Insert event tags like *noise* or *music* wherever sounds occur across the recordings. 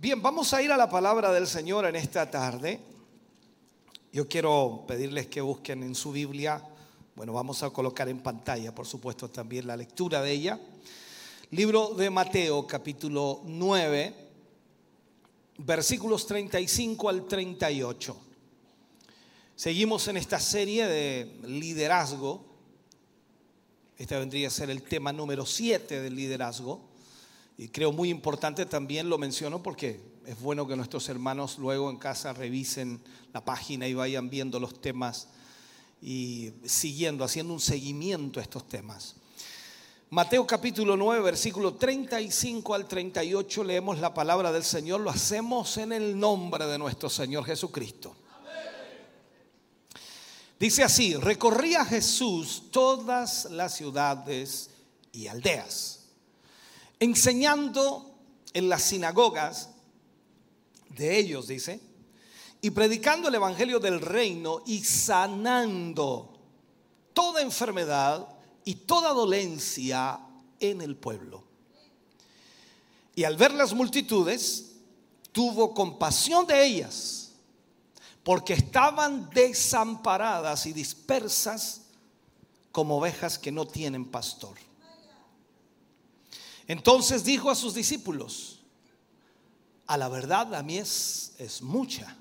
Bien, vamos a ir a la palabra del Señor en esta tarde. Yo quiero pedirles que busquen en su Biblia, bueno, vamos a colocar en pantalla, por supuesto, también la lectura de ella. Libro de Mateo, capítulo 9, versículos 35 al 38. Seguimos en esta serie de liderazgo. Este vendría a ser el tema número 7 del liderazgo. Y creo muy importante también lo menciono porque es bueno que nuestros hermanos luego en casa revisen la página y vayan viendo los temas y siguiendo, haciendo un seguimiento a estos temas. Mateo capítulo 9, versículo 35 al 38, leemos la palabra del Señor, lo hacemos en el nombre de nuestro Señor Jesucristo. Dice así, recorría Jesús todas las ciudades y aldeas enseñando en las sinagogas de ellos, dice, y predicando el Evangelio del reino y sanando toda enfermedad y toda dolencia en el pueblo. Y al ver las multitudes, tuvo compasión de ellas, porque estaban desamparadas y dispersas como ovejas que no tienen pastor. Entonces dijo a sus discípulos, a la verdad la mies es mucha,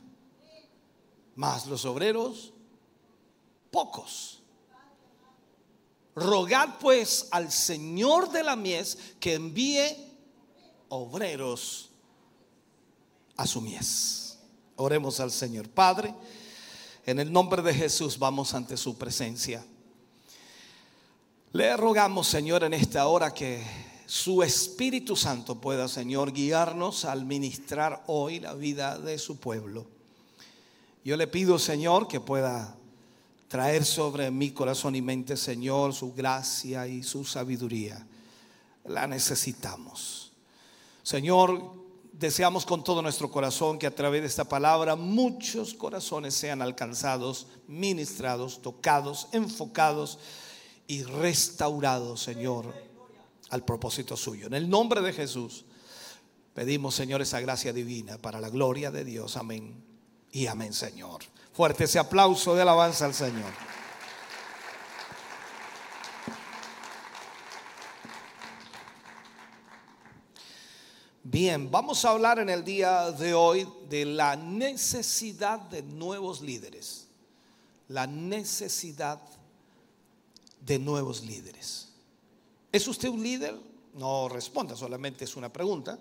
mas los obreros pocos. Rogad pues al Señor de la mies que envíe obreros a su mies. Oremos al Señor. Padre, en el nombre de Jesús vamos ante su presencia. Le rogamos, Señor, en esta hora que su Espíritu Santo pueda, Señor, guiarnos al ministrar hoy la vida de su pueblo. Yo le pido, Señor, que pueda traer sobre mi corazón y mente, Señor, su gracia y su sabiduría. La necesitamos. Señor, deseamos con todo nuestro corazón que a través de esta palabra muchos corazones sean alcanzados, ministrados, tocados, enfocados y restaurados, Señor al propósito suyo. En el nombre de Jesús pedimos, Señor, esa gracia divina para la gloria de Dios. Amén. Y amén, Señor. Fuerte ese aplauso de alabanza al Señor. Bien, vamos a hablar en el día de hoy de la necesidad de nuevos líderes. La necesidad de nuevos líderes. ¿Es usted un líder? No responda, solamente es una pregunta.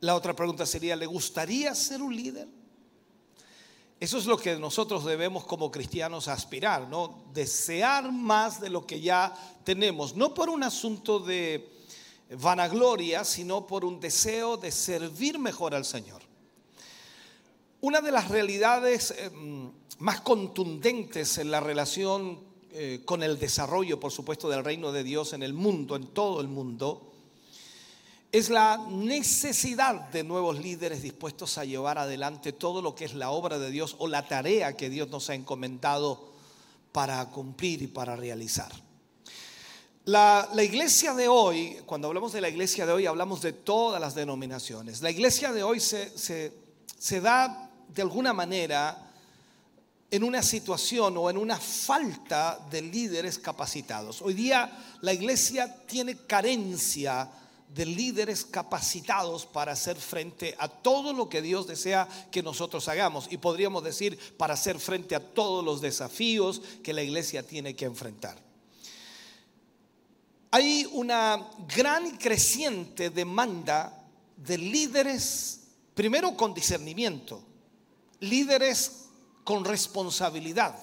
La otra pregunta sería, ¿le gustaría ser un líder? Eso es lo que nosotros debemos como cristianos aspirar, ¿no? Desear más de lo que ya tenemos, no por un asunto de vanagloria, sino por un deseo de servir mejor al Señor. Una de las realidades em, más contundentes en la relación eh, con el desarrollo, por supuesto, del reino de Dios en el mundo, en todo el mundo, es la necesidad de nuevos líderes dispuestos a llevar adelante todo lo que es la obra de Dios o la tarea que Dios nos ha encomendado para cumplir y para realizar. La, iglesia de hoy, cuando hablamos de la iglesia de hoy, hablamos de todas las denominaciones. La iglesia de hoy se, se da de alguna manera en una situación o en una falta de líderes capacitados. Hoy día la iglesia tiene carencia de líderes capacitados para hacer frente a todo lo que Dios desea que nosotros hagamos y podríamos decir para hacer frente a todos los desafíos que la iglesia tiene que enfrentar. Hay una gran y creciente demanda de líderes, primero con discernimiento, líderes con responsabilidad,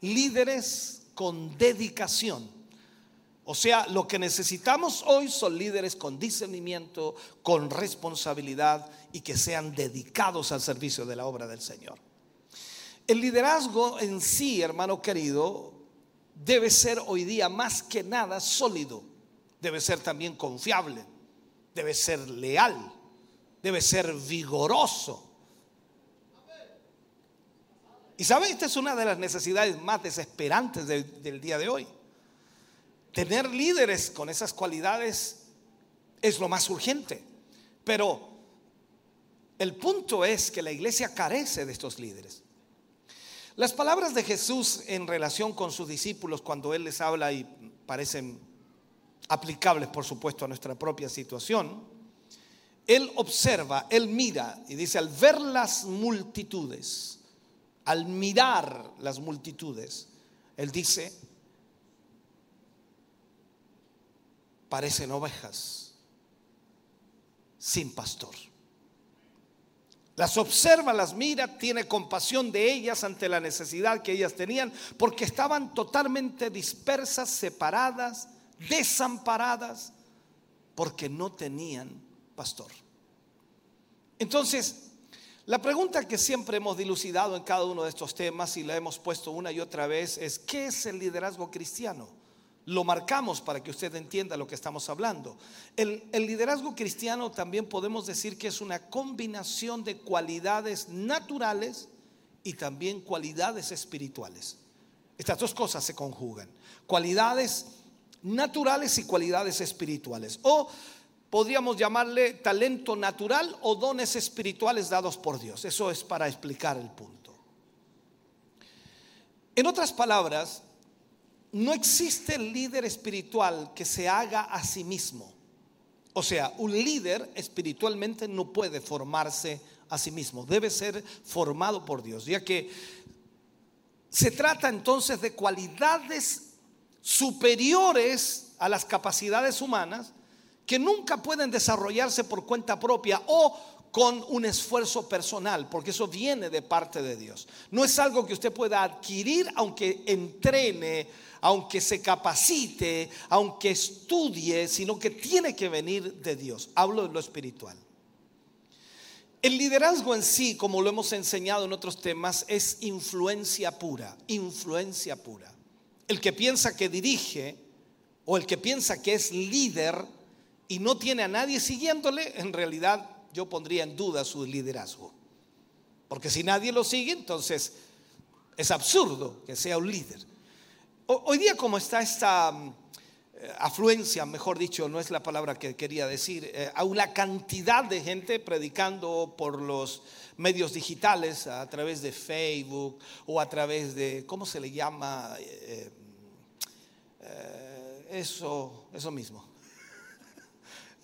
líderes con dedicación, O sea, lo que necesitamos hoy son líderes con discernimiento, con responsabilidad y que sean dedicados al servicio de la obra del Señor. El liderazgo en sí, hermano querido, debe ser hoy día más que nada sólido, debe ser también confiable, debe ser leal, debe ser vigoroso. Y sabe, esta es una de las necesidades más desesperantes del día de hoy. Tener líderes con esas cualidades es lo más urgente. Pero el punto es que la iglesia carece de estos líderes. Las palabras de Jesús en relación con sus discípulos cuando Él les habla y parecen aplicables, por supuesto, a nuestra propia situación, Él observa, Él mira y dice, al ver las multitudes, al mirar las multitudes, Él dice, parecen ovejas sin pastor. Las observa, las mira, tiene compasión de ellas ante la necesidad que ellas tenían, porque estaban totalmente dispersas, separadas, desamparadas, porque no tenían pastor. Entonces, la pregunta que siempre hemos dilucidado en cada uno de estos temas y la hemos puesto una y otra vez es, ¿qué es el liderazgo cristiano? Lo marcamos para que usted entienda lo que estamos hablando. El, liderazgo cristiano también podemos decir que es una combinación de cualidades naturales y también cualidades espirituales. Estas dos cosas se conjugan. Cualidades naturales y cualidades espirituales. O podríamos llamarle talento natural o dones espirituales dados por Dios. Eso es para explicar el punto. En otras palabras, no existe líder espiritual que se haga a sí mismo. O sea, un líder espiritualmente no puede formarse a sí mismo, debe ser formado por Dios, ya que se trata entonces de cualidades superiores a las capacidades humanas que nunca pueden desarrollarse por cuenta propia o con un esfuerzo personal, porque eso viene de parte de Dios. No es algo que usted pueda adquirir aunque entrene aunque se capacite, aunque estudie, sino que tiene que venir de Dios. Hablo de lo espiritual. El liderazgo en sí, como lo hemos enseñado en otros temas, es influencia pura, influencia pura. El que piensa que dirige o el que piensa que es líder y no tiene a nadie siguiéndole, en realidad yo pondría en duda su liderazgo. Porque si nadie lo sigue, entonces es absurdo que sea un líder. Hoy día como está esta mm, eh, afluencia, mejor dicho, no es la palabra que quería decir, eh, a una cantidad de gente predicando por los medios digitales, a través de Facebook o a través de, ¿cómo se le llama? Eh, eso, eso mismo.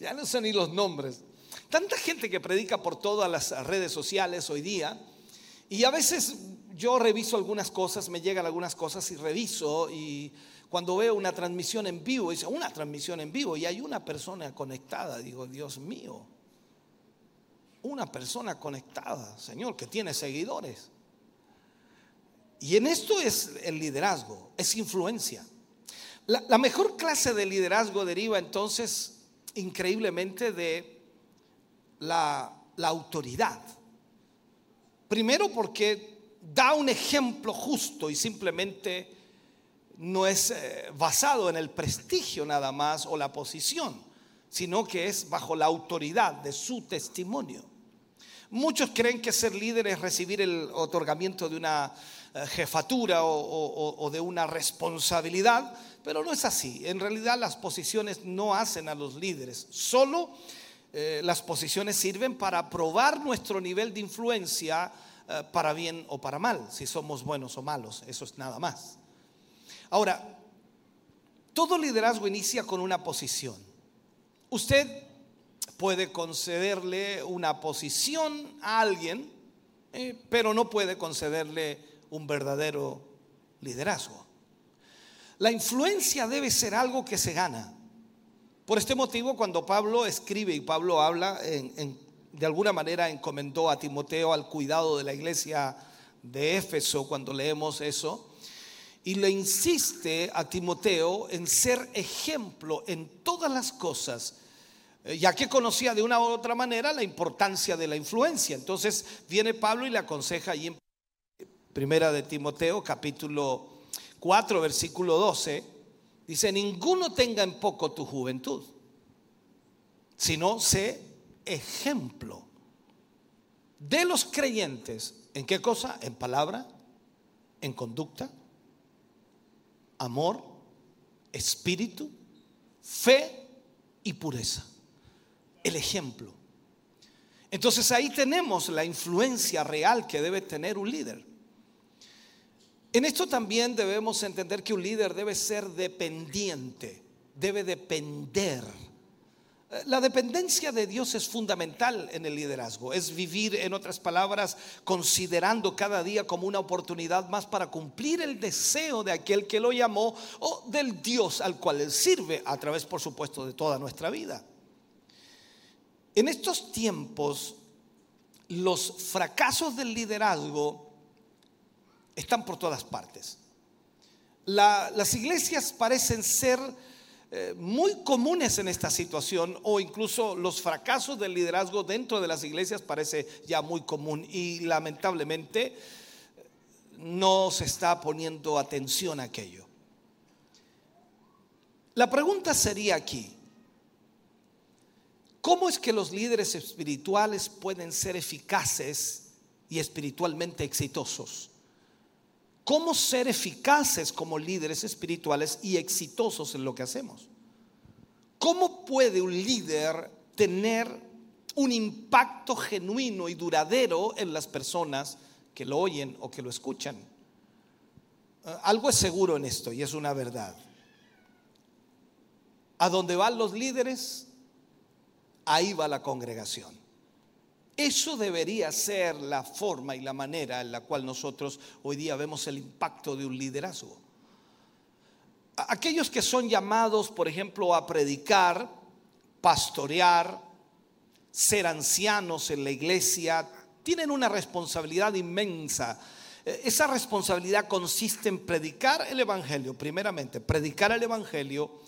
Ya no sé ni los nombres. Tanta gente que predica por todas las redes sociales hoy día y a veces yo reviso algunas cosas, me llegan algunas cosas y reviso y cuando veo una transmisión en vivo, dice, una transmisión en vivo y hay una persona conectada, digo, Dios mío, una persona conectada, Señor, que tiene seguidores. Y en esto es el liderazgo, es influencia. La, mejor clase de liderazgo deriva entonces increíblemente de la autoridad. Primero porque da un ejemplo justo y simplemente no es eh, basado en el prestigio nada más o la posición, sino que es bajo la autoridad de su testimonio. Muchos creen que ser líder es recibir el otorgamiento de una eh, jefatura o, de una responsabilidad, pero no es así. En realidad las posiciones no hacen a los líderes, solo eh, las posiciones sirven para probar nuestro nivel de influencia eh, para bien o para mal, si somos buenos o malos, eso es nada más. Ahora, todo liderazgo inicia con una posición. Usted puede concederle una posición a alguien, eh, pero no puede concederle un verdadero liderazgo. La influencia debe ser algo que se gana. Por este motivo, cuando Pablo escribe y Pablo habla, de alguna manera encomendó a Timoteo al cuidado de la iglesia de Éfeso, cuando leemos eso, y le insiste a Timoteo en ser ejemplo en todas las cosas, eh, ya que conocía de una u otra manera la importancia de la influencia. Entonces viene Pablo y le aconseja ahí en Primera de Timoteo, capítulo 4, versículo 12, dice, ninguno tenga en poco tu juventud, sino sé ejemplo de los creyentes. ¿En qué cosa? En palabra, en conducta, amor, espíritu, fe y pureza. El ejemplo. Entonces ahí tenemos la influencia real que debe tener un líder. En esto también debemos entender que un líder debe ser dependiente, debe depender la dependencia de Dios es fundamental en el liderazgo. Es vivir, en otras palabras, considerando cada día como una oportunidad más para cumplir el deseo de aquel que lo llamó o del Dios al cual él sirve, a través, por supuesto, de toda nuestra vida. En estos tiempos, los fracasos del liderazgo están por todas partes. las iglesias parecen ser eh, muy comunes en esta situación o incluso los fracasos del liderazgo dentro de las iglesias parece ya muy común y lamentablemente no se está poniendo atención a aquello. La pregunta sería aquí, ¿cómo es que los líderes espirituales pueden ser eficaces y espiritualmente exitosos? Cómo ser eficaces como líderes espirituales y exitosos en lo que hacemos. ¿Cómo puede un líder tener un impacto genuino y duradero en las personas que lo oyen o que lo escuchan? Eh, algo es seguro en esto y es una verdad. A donde van los líderes, ahí va la congregación. Eso debería ser la forma y la manera en la cual nosotros hoy día vemos el impacto de un liderazgo. Aquellos que son llamados, por ejemplo, a predicar, pastorear, ser ancianos en la iglesia, tienen una responsabilidad inmensa. E, esa responsabilidad consiste en predicar el Evangelio, primeramente, predicar el Evangelio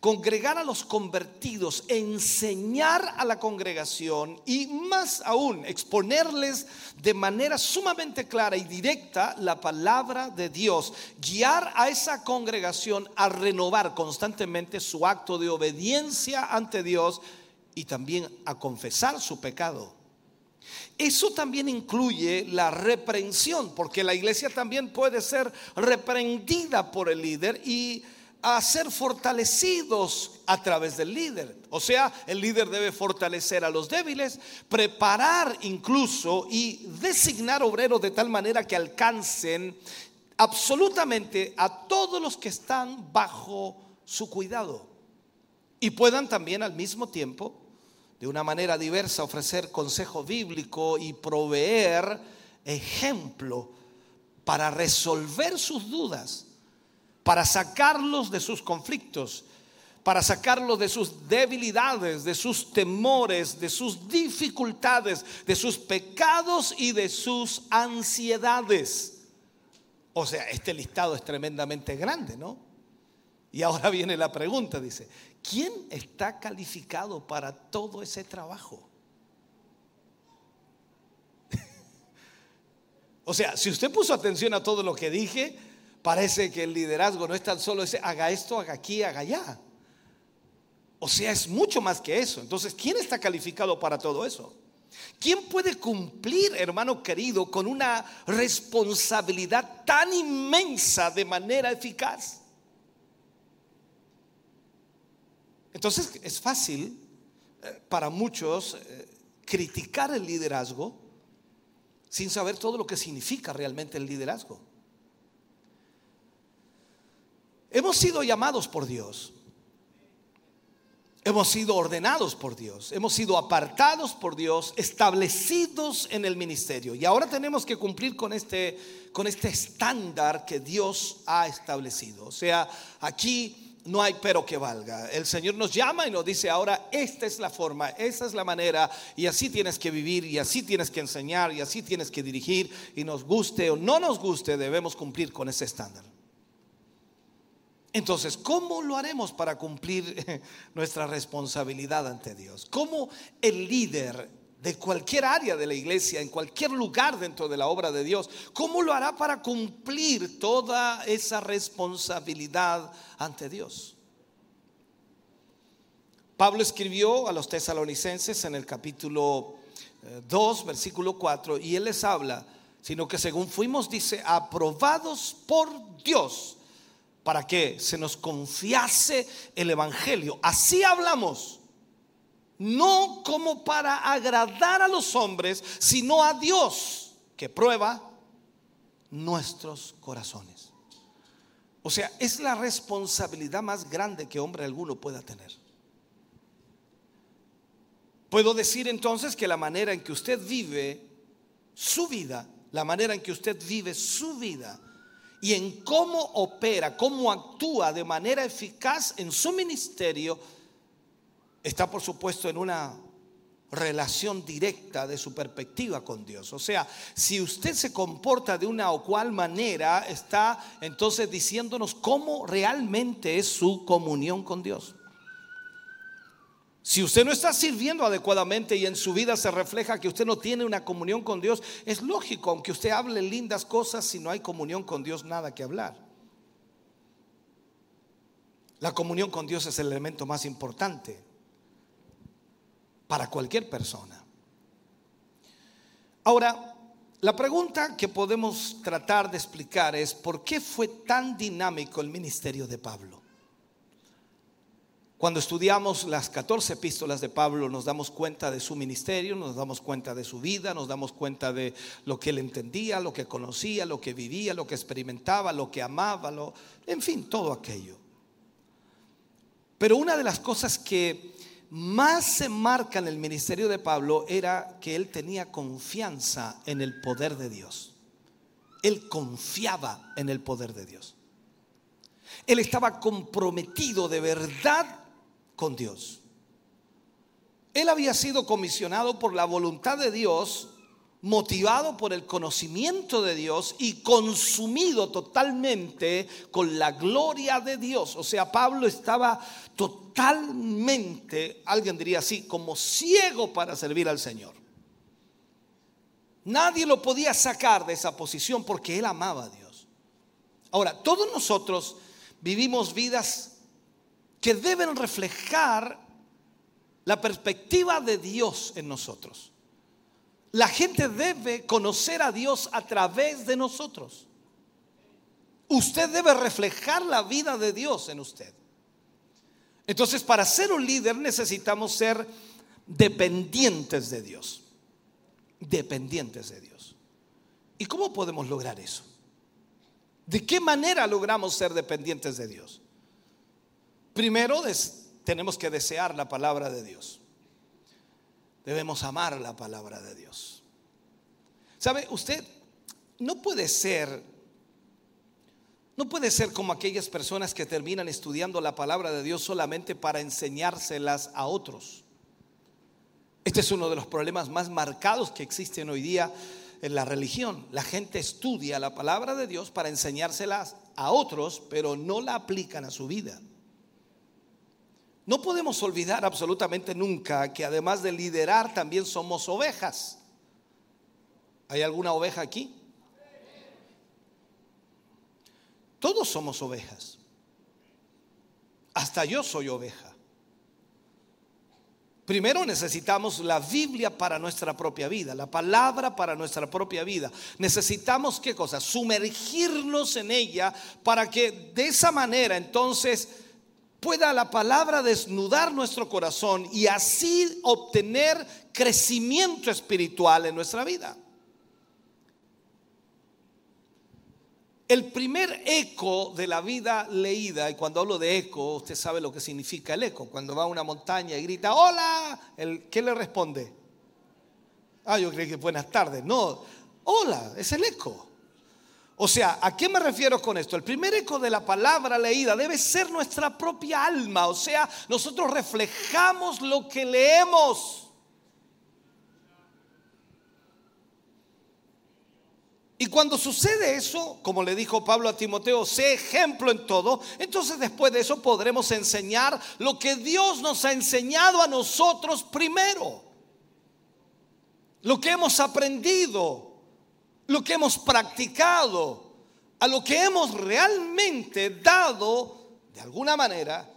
congregar a los convertidos, enseñar a la congregación y más aún exponerles de manera sumamente clara y directa la palabra de Dios, guiar a esa congregación a renovar constantemente su acto de obediencia ante Dios y también a confesar su pecado. Eso también incluye la reprensión, porque la iglesia también puede ser reprendida por el líder y a ser fortalecidos a través del líder. O sea, el líder debe fortalecer a los débiles, preparar incluso y designar obreros de tal manera que alcancen absolutamente a todos los que están bajo su cuidado y puedan también al mismo tiempo, de una manera diversa, ofrecer consejo bíblico y proveer ejemplo para resolver sus dudas para sacarlos de sus conflictos, para sacarlos de sus debilidades, de sus temores, de sus dificultades, de sus pecados y de sus ansiedades. O sea, este listado es tremendamente grande, ¿no? Y ahora viene la pregunta, dice, ¿quién está calificado para todo ese trabajo? *laughs* o sea, si usted puso atención a todo lo que dije, Parece que el liderazgo no es tan solo ese, haga esto, haga aquí, haga allá. O sea, es mucho más que eso. Entonces, ¿quién está calificado para todo eso? ¿Quién puede cumplir, hermano querido, con una responsabilidad tan inmensa de manera eficaz? Entonces, es fácil eh, para muchos eh, criticar el liderazgo sin saber todo lo que significa realmente el liderazgo. Hemos sido llamados por Dios. Hemos sido ordenados por Dios, hemos sido apartados por Dios, establecidos en el ministerio. Y ahora tenemos que cumplir con este, con este estándar que Dios ha establecido. O sea, aquí no hay pero que valga. El Señor nos llama y nos dice, ahora esta es la forma, esta es la manera, y así tienes que vivir, y así tienes que enseñar, y así tienes que dirigir, y nos guste o no nos guste, debemos cumplir con ese estándar. Entonces, ¿cómo lo haremos para cumplir *laughs* nuestra responsabilidad ante Dios? ¿Cómo el líder de cualquier área de la iglesia, en cualquier lugar dentro de la obra de Dios, cómo lo hará para cumplir toda esa responsabilidad ante Dios? Pablo escribió a los tesalonicenses en el capítulo 2, eh, versículo 4, y él les habla, sino que según fuimos, dice, aprobados por Dios para que se nos confiase el Evangelio. Así hablamos, no como para agradar a los hombres, sino a Dios, que prueba nuestros corazones. O sea, es la responsabilidad más grande que hombre alguno pueda tener. Puedo decir entonces que la manera en que usted vive su vida, la manera en que usted vive su vida, y en cómo opera, cómo actúa de manera eficaz en su ministerio, está por supuesto en una relación directa de su perspectiva con Dios. O sea, si usted se comporta de una o cual manera, está entonces diciéndonos cómo realmente es su comunión con Dios. Si usted no está sirviendo adecuadamente y en su vida se refleja que usted no tiene una comunión con Dios, es lógico, aunque usted hable lindas cosas, si no hay comunión con Dios, nada que hablar. La comunión con Dios es el elemento más importante para cualquier persona. Ahora, la pregunta que podemos tratar de explicar es, ¿por qué fue tan dinámico el ministerio de Pablo? Cuando estudiamos las 14 epístolas de Pablo nos damos cuenta de su ministerio, nos damos cuenta de su vida, nos damos cuenta de lo que él entendía, lo que conocía, lo que vivía, lo que experimentaba, lo que amaba, lo, en fin, todo aquello. Pero una de las cosas que más se marca en el ministerio de Pablo era que él tenía confianza en el poder de Dios. Él confiaba en el poder de Dios. Él estaba comprometido de verdad con Dios. Él había sido comisionado por la voluntad de Dios, motivado por el conocimiento de Dios y consumido totalmente con la gloria de Dios. O sea, Pablo estaba totalmente, alguien diría así, como ciego para servir al Señor. Nadie lo podía sacar de esa posición porque él amaba a Dios. Ahora, todos nosotros vivimos vidas que deben reflejar la perspectiva de Dios en nosotros. La gente debe conocer a Dios a través de nosotros. Usted debe reflejar la vida de Dios en usted. Entonces, para ser un líder necesitamos ser dependientes de Dios. Dependientes de Dios. ¿Y cómo podemos lograr eso? ¿De qué manera logramos ser dependientes de Dios? Primero tenemos que desear la palabra de Dios. Debemos amar la palabra de Dios. ¿Sabe? Usted no puede ser, no puede ser como aquellas personas que terminan estudiando la palabra de Dios solamente para enseñárselas a otros. Este es uno de los problemas más marcados que existen hoy día en la religión. La gente estudia la palabra de Dios para enseñárselas a otros, pero no la aplican a su vida. No podemos olvidar absolutamente nunca que además de liderar también somos ovejas. ¿Hay alguna oveja aquí? Todos somos ovejas. Hasta yo soy oveja. Primero necesitamos la Biblia para nuestra propia vida, la palabra para nuestra propia vida. Necesitamos qué cosa? Sumergirnos en ella para que de esa manera entonces pueda la palabra desnudar nuestro corazón y así obtener crecimiento espiritual en nuestra vida. El primer eco de la vida leída, y cuando hablo de eco, usted sabe lo que significa el eco. Cuando va a una montaña y grita, hola, el, ¿qué le responde? Ah, yo creí que buenas tardes. No, hola, es el eco. O sea, ¿a qué me refiero con esto? El primer eco de la palabra leída debe ser nuestra propia alma. O sea, nosotros reflejamos lo que leemos. Y cuando sucede eso, como le dijo Pablo a Timoteo, sé ejemplo en todo, entonces después de eso podremos enseñar lo que Dios nos ha enseñado a nosotros primero. Lo que hemos aprendido, lo que hemos practicado, a lo que hemos realmente dado, de alguna manera,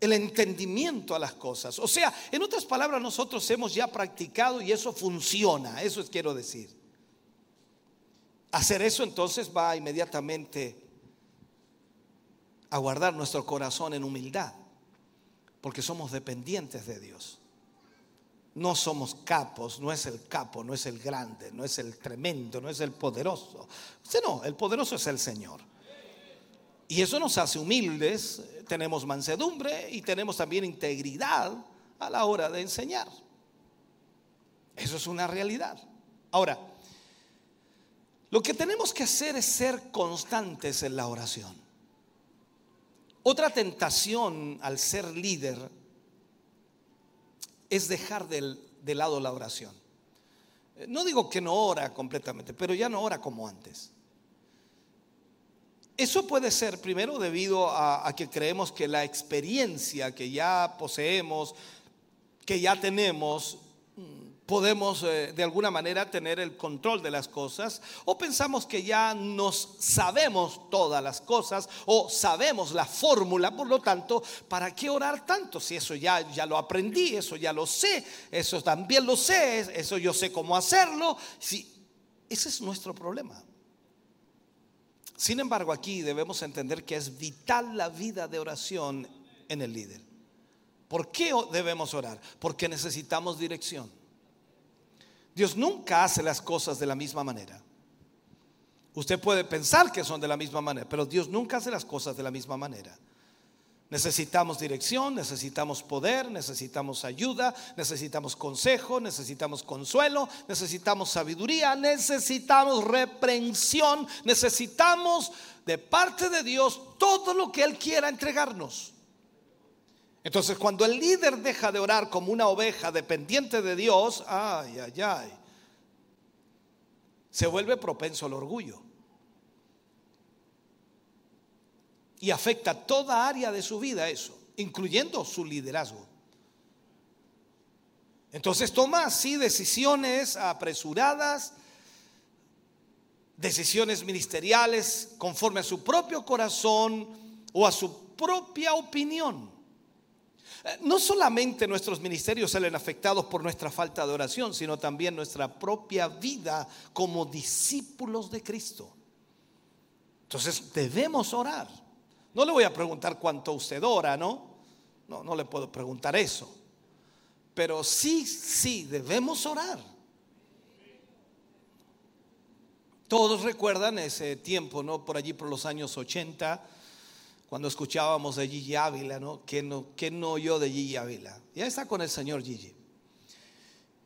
el entendimiento a las cosas. O sea, en otras palabras, nosotros hemos ya practicado y eso funciona, eso es quiero decir. Hacer eso entonces va inmediatamente a guardar nuestro corazón en humildad, porque somos dependientes de Dios. No somos capos, no es el capo, no es el grande, no es el tremendo, no es el poderoso. no, el poderoso es el Señor. Y eso nos hace humildes, tenemos mansedumbre y tenemos también integridad a la hora de enseñar. Eso es una realidad. Ahora, lo que tenemos que hacer es ser constantes en la oración. Otra tentación al ser líder es dejar de lado la oración. No digo que no ora completamente, pero ya no ora como antes. Eso puede ser primero debido a, que creemos que la experiencia que ya poseemos, que ya tenemos, podemos eh, de alguna manera tener el control de las cosas o pensamos que ya nos sabemos todas las cosas o sabemos la fórmula, por lo tanto, ¿para qué orar tanto? Si eso ya, ya lo aprendí, eso ya lo sé, eso también lo sé, eso yo sé cómo hacerlo. Si, ese es nuestro problema. Sin embargo, aquí debemos entender que es vital la vida de oración en el líder. ¿Por qué debemos orar? Porque necesitamos dirección. Dios nunca hace las cosas de la misma manera. Usted puede pensar que son de la misma manera, pero Dios nunca hace las cosas de la misma manera. Necesitamos dirección, necesitamos poder, necesitamos ayuda, necesitamos consejo, necesitamos consuelo, necesitamos sabiduría, necesitamos reprensión, necesitamos de parte de Dios todo lo que Él quiera entregarnos. Entonces cuando el líder deja de orar como una oveja dependiente de Dios, ay, ay, ay, se vuelve propenso al orgullo. y afecta toda área de su vida eso, incluyendo su liderazgo. Entonces toma así decisiones apresuradas, decisiones ministeriales conforme a su propio corazón o a su propia opinión. Eh, no solamente nuestros ministerios salen afectados por nuestra falta de oración, sino también nuestra propia vida como discípulos de Cristo. Entonces debemos orar. No le voy a preguntar cuánto usted ora, ¿no? No, no le puedo preguntar eso. Pero sí, sí, debemos orar. Todos recuerdan ese tiempo, ¿no? Por allí por los años 80, cuando escuchábamos de Gigi Ávila, ¿no? ¿Quién no, no oyó de Gigi Ávila? Ya está con el señor Gigi.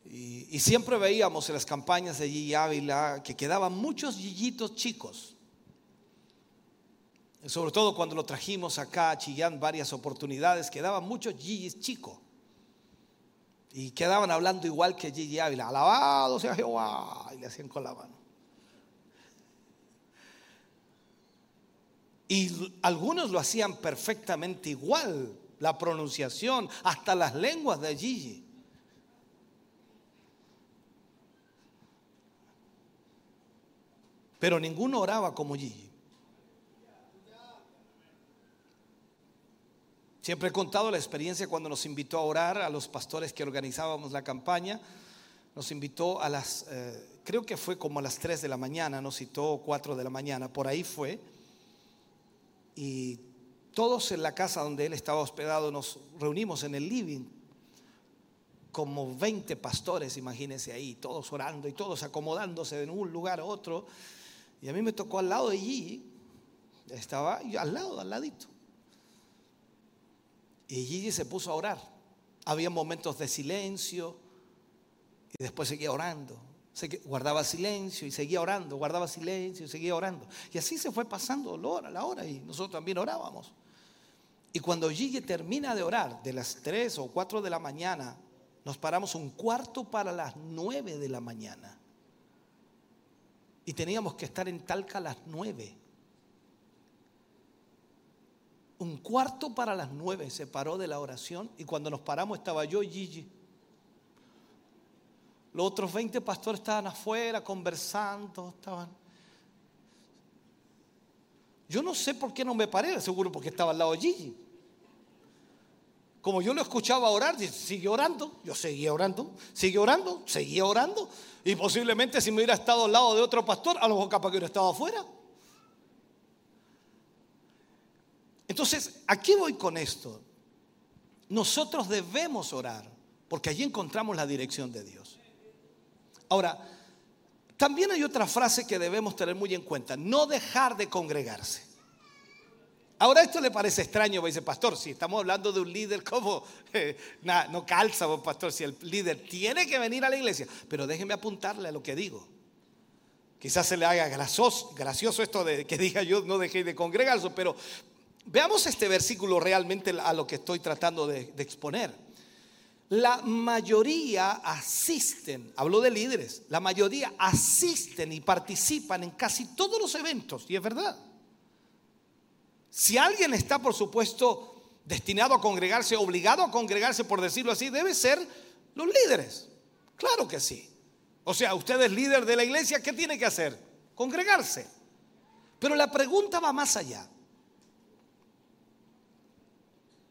Y, y, siempre veíamos en las campañas de Gigi Ávila que quedaban muchos Gigitos chicos sobre todo cuando lo trajimos acá a Chillán varias oportunidades, quedaban muchos Gigi chicos. Y quedaban hablando igual que Gigi Ávila, alabado sea Jehová, y le hacían con la mano. Y algunos lo hacían perfectamente igual, la pronunciación, hasta las lenguas de Gigi. Pero ninguno oraba como Gigi. Siempre he contado la experiencia cuando nos invitó a orar a los pastores que organizábamos la campaña. Nos invitó a las, eh, creo que fue como a las 3 de la mañana, nos citó 4 de la mañana, por ahí fue. Y todos en la casa donde él estaba hospedado nos reunimos en el living, como 20 pastores, imagínense ahí, todos orando y todos acomodándose de un lugar a otro. Y a mí me tocó al lado de allí, estaba al lado, al ladito. Y Gigi se puso a orar. Había momentos de silencio y después seguía orando. Guardaba silencio y seguía orando, guardaba silencio y seguía orando. Y así se fue pasando la hora, la hora y nosotros también orábamos. Y cuando Gigi termina de orar, de las 3 o 4 de la mañana, nos paramos un cuarto para las 9 de la mañana. Y teníamos que estar en Talca a las nueve. Un cuarto para las nueve se paró de la oración y cuando nos paramos estaba yo y Gigi. Los otros 20 pastores estaban afuera conversando, estaban... Yo no sé por qué no me paré, seguro porque estaba al lado de Gigi. Como yo lo escuchaba orar, sigue orando, yo seguía orando, sigue orando, seguía orando. Y posiblemente si me hubiera estado al lado de otro pastor, a lo mejor capaz que hubiera estado afuera. Entonces, ¿a qué voy con esto? Nosotros debemos orar, porque allí encontramos la dirección de Dios. Ahora, también hay otra frase que debemos tener muy en cuenta, no dejar de congregarse. Ahora esto le parece extraño, dice pastor, si estamos hablando de un líder como, eh, no calza, pastor, si el líder tiene que venir a la iglesia, pero déjeme apuntarle a lo que digo. Quizás se le haga gracioso, esto de que diga yo no dejé de congregarse, pero veamos este versículo realmente a lo que estoy tratando de exponer. La mayoría asisten, hablo de líderes, la mayoría asisten y participan en casi todos los eventos, y es verdad. Si alguien está, por supuesto, destinado a congregarse, obligado a congregarse, por decirlo así, debe ser los líderes. Claro que sí. O sea, usted es líder de la iglesia, ¿qué tiene que hacer? Congregarse. Pero la pregunta va más allá.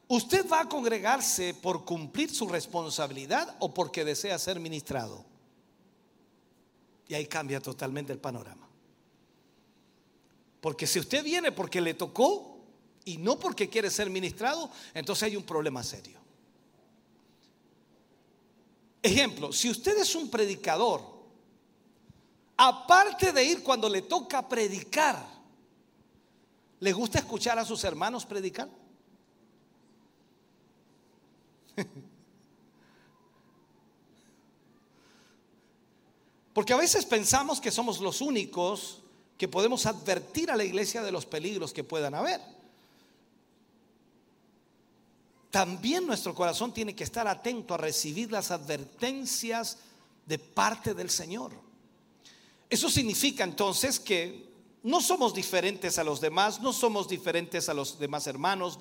¿Usted va a congregarse por cumplir su responsabilidad o porque desea ser ministrado? Y ahí cambia totalmente el panorama. Porque si usted viene porque le tocó, y no porque quiere ser ministrado, entonces hay un problema serio. Ejemplo, si usted es un predicador, aparte de ir cuando le toca predicar, ¿le gusta escuchar a sus hermanos predicar? *laughs* Porque a veces pensamos que somos los únicos que podemos advertir a la iglesia de los peligros que puedan haber también nuestro corazón tiene que estar atento a recibir las advertencias de parte del Señor. Eso significa entonces que no somos diferentes a los demás, no somos diferentes a los demás hermanos,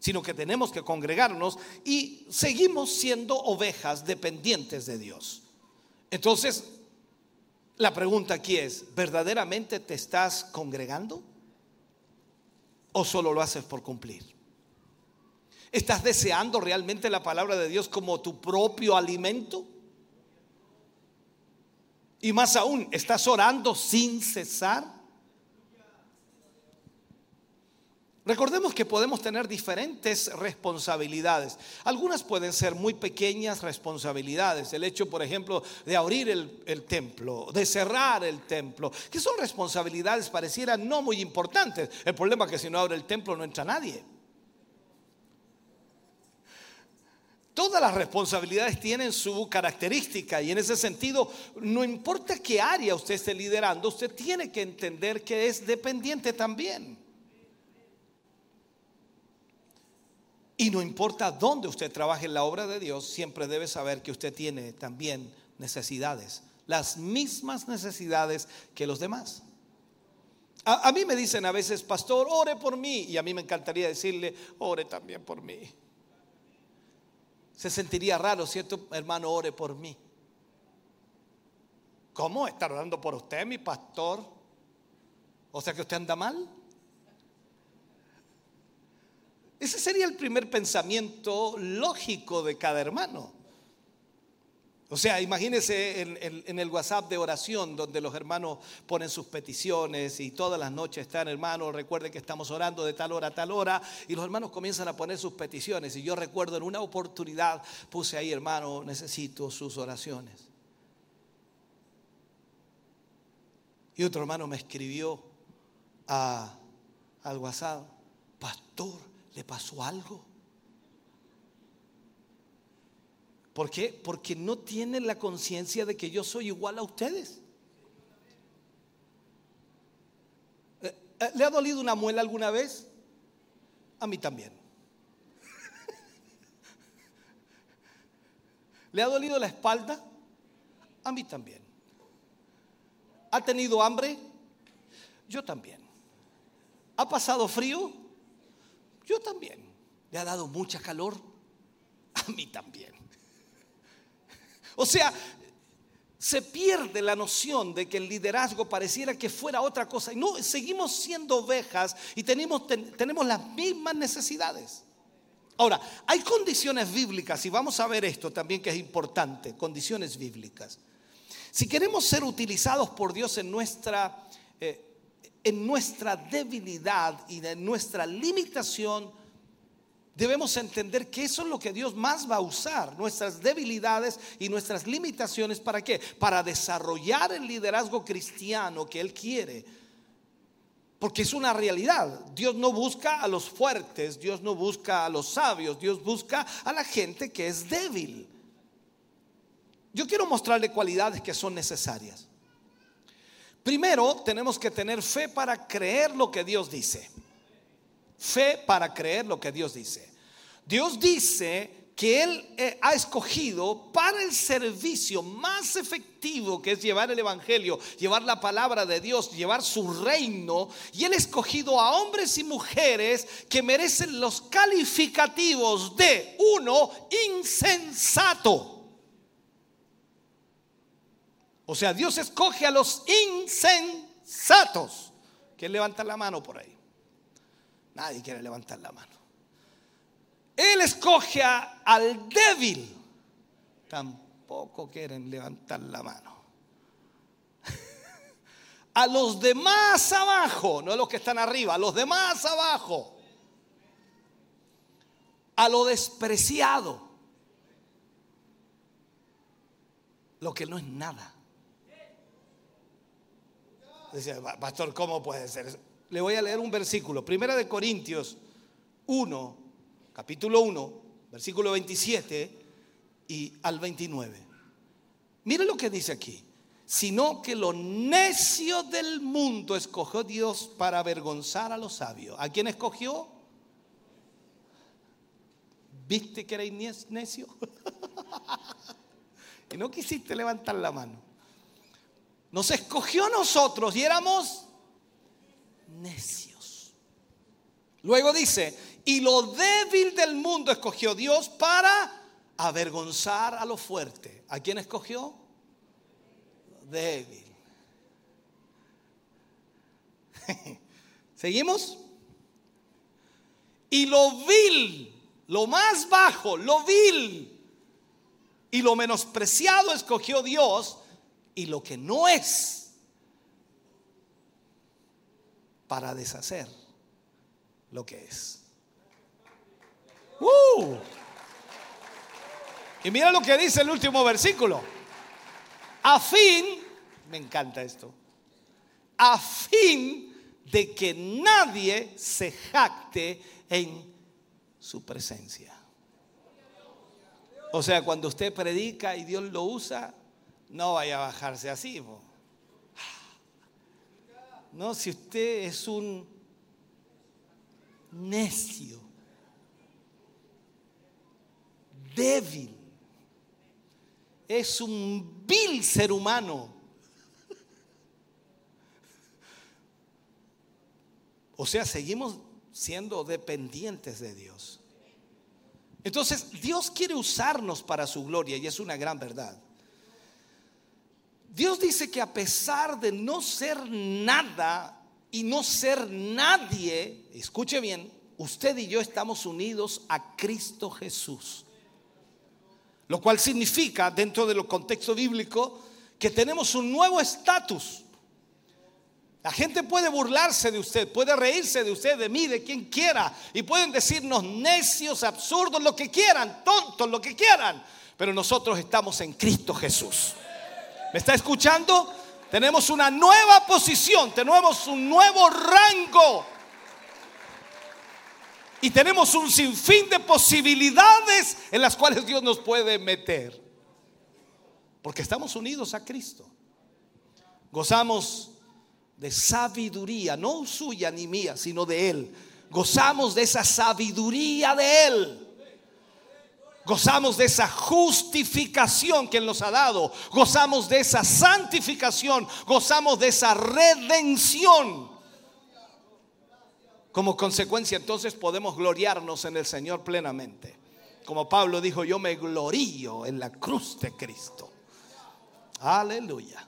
sino que tenemos que congregarnos y seguimos siendo ovejas dependientes de Dios. Entonces, la pregunta aquí es, ¿verdaderamente te estás congregando? ¿O solo lo haces por cumplir? ¿Estás deseando realmente la palabra de Dios como tu propio alimento? Y más aún, ¿estás orando sin cesar? Recordemos que podemos tener diferentes responsabilidades. Algunas pueden ser muy pequeñas responsabilidades. El hecho, por ejemplo, de abrir el, templo, de cerrar el templo, que son responsabilidades parecieran no muy importantes. El problema es que si no abre el templo no entra nadie. Todas las responsabilidades tienen su característica y en ese sentido, no importa qué área usted esté liderando, usted tiene que entender que es dependiente también. Y no importa dónde usted trabaje en la obra de Dios, siempre debe saber que usted tiene también necesidades, las mismas necesidades que los demás. A, mí me dicen a veces, pastor, ore por mí, y a mí me encantaría decirle, ore también por mí. Se sentiría raro, ¿cierto? Hermano, ore por mí. ¿Cómo? ¿Estar orando por usted, mi pastor? O sea que usted anda mal. Ese sería el primer pensamiento lógico de cada hermano. O sea, imagínense en, el WhatsApp de oración donde los hermanos ponen sus peticiones y todas las noches están, hermanos, recuerden que estamos orando de tal hora a tal hora y los hermanos comienzan a poner sus peticiones. Y yo recuerdo en una oportunidad puse ahí, hermano, necesito sus oraciones. Y otro hermano me escribió al WhatsApp, pastor, ¿le pasó algo? ¿Por qué? Porque no tienen la conciencia de que yo soy igual a ustedes. Eh, eh, ¿Le ha dolido una muela alguna vez? A mí también. *laughs* ¿Le ha dolido la espalda? A mí también. ¿Ha tenido hambre? Yo también. ¿Ha pasado frío? Yo también. ¿Le ha dado mucha calor? A mí también. O sea, se pierde la noción de que el liderazgo pareciera que fuera otra cosa. Y no, seguimos siendo ovejas y tenemos, tenemos las mismas necesidades. Ahora, hay condiciones bíblicas, y vamos a ver esto también que es importante, condiciones bíblicas. Si queremos ser utilizados por Dios en nuestra, eh, en nuestra debilidad y en nuestra limitación, debemos entender que eso es lo que Dios más va a usar, nuestras debilidades y nuestras limitaciones. ¿Para qué? Para desarrollar el liderazgo cristiano que Él quiere. Porque es una realidad. Dios no busca a los fuertes, Dios no busca a los sabios, Dios busca a la gente que es débil. Yo quiero mostrarle cualidades que son necesarias. Primero, tenemos que tener fe para creer lo que Dios dice. Fe para creer lo que Dios dice. Dios dice que Él eh, ha escogido para el servicio más efectivo que es llevar el Evangelio, llevar la palabra de Dios, llevar su reino. Y Él ha escogido a hombres y mujeres que merecen los calificativos de uno insensato. O sea, Dios escoge a los insensatos. que levanta la mano por ahí? Nadie quiere levantar la mano. Él escoge al débil. Tampoco quieren levantar la mano. *laughs* A los demás abajo, no a los que están arriba, a los demás abajo. A lo despreciado. Lo que no es nada. Dice, pastor, ¿cómo puede ser? Le voy a leer un versículo. Primera de Corintios 1, capítulo 1, versículo 27 y al 29. Mire lo que dice aquí. Sino que lo necio del mundo escogió Dios para avergonzar a los sabios. ¿A quién escogió? ¿Viste que eres necio? *laughs* y no quisiste levantar la mano. Nos escogió nosotros y éramos necios. Luego dice, y lo débil del mundo escogió Dios para avergonzar a lo fuerte. ¿A quién escogió? Débil. *laughs* ¿Seguimos? Y lo vil, lo más bajo, lo vil y lo menospreciado escogió Dios y lo que no es para deshacer lo que es. Uh. Y mira lo que dice el último versículo. A fin, me encanta esto, a fin de que nadie se jacte en su presencia. O sea, cuando usted predica y Dios lo usa, no vaya a bajarse así. No, si usted es un necio, débil, es un vil ser humano. O sea, seguimos siendo dependientes de Dios. Entonces, Dios quiere usarnos para su gloria y es una gran verdad. Dios dice que a pesar de no ser nada y no ser nadie, escuche bien, usted y yo estamos unidos a Cristo Jesús. Lo cual significa, dentro del contexto bíblico, que tenemos un nuevo estatus. La gente puede burlarse de usted, puede reírse de usted, de mí, de quien quiera. Y pueden decirnos necios, absurdos, lo que quieran, tontos, lo que quieran. Pero nosotros estamos en Cristo Jesús. ¿Me está escuchando? Tenemos una nueva posición, tenemos un nuevo rango y tenemos un sinfín de posibilidades en las cuales Dios nos puede meter. Porque estamos unidos a Cristo. Gozamos de sabiduría, no suya ni mía, sino de Él. Gozamos de esa sabiduría de Él. Gozamos de esa justificación que Él nos ha dado. Gozamos de esa santificación. Gozamos de esa redención. Como consecuencia entonces podemos gloriarnos en el Señor plenamente. Como Pablo dijo, yo me glorío en la cruz de Cristo. Aleluya.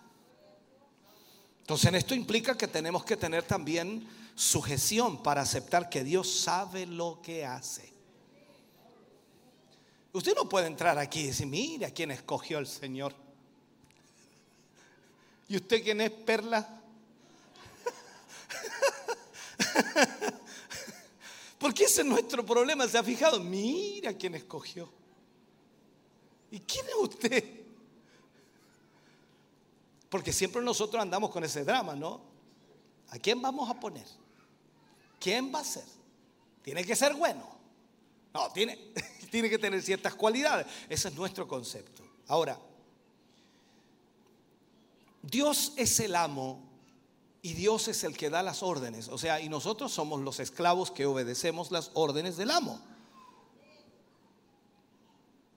Entonces esto implica que tenemos que tener también sujeción para aceptar que Dios sabe lo que hace. Usted no puede entrar aquí y decir, mira quién escogió el Señor. ¿Y usted quién es Perla? *laughs* Porque ese es nuestro problema, ¿se ha fijado? Mira quién escogió. ¿Y quién es usted? Porque siempre nosotros andamos con ese drama, ¿no? ¿A quién vamos a poner? ¿Quién va a ser? Tiene que ser bueno. No, tiene, *laughs* tiene que tener ciertas cualidades. Ese es nuestro concepto. Ahora, Dios es el amo y Dios es el que da las órdenes. O sea, y nosotros somos los esclavos que obedecemos las órdenes del amo.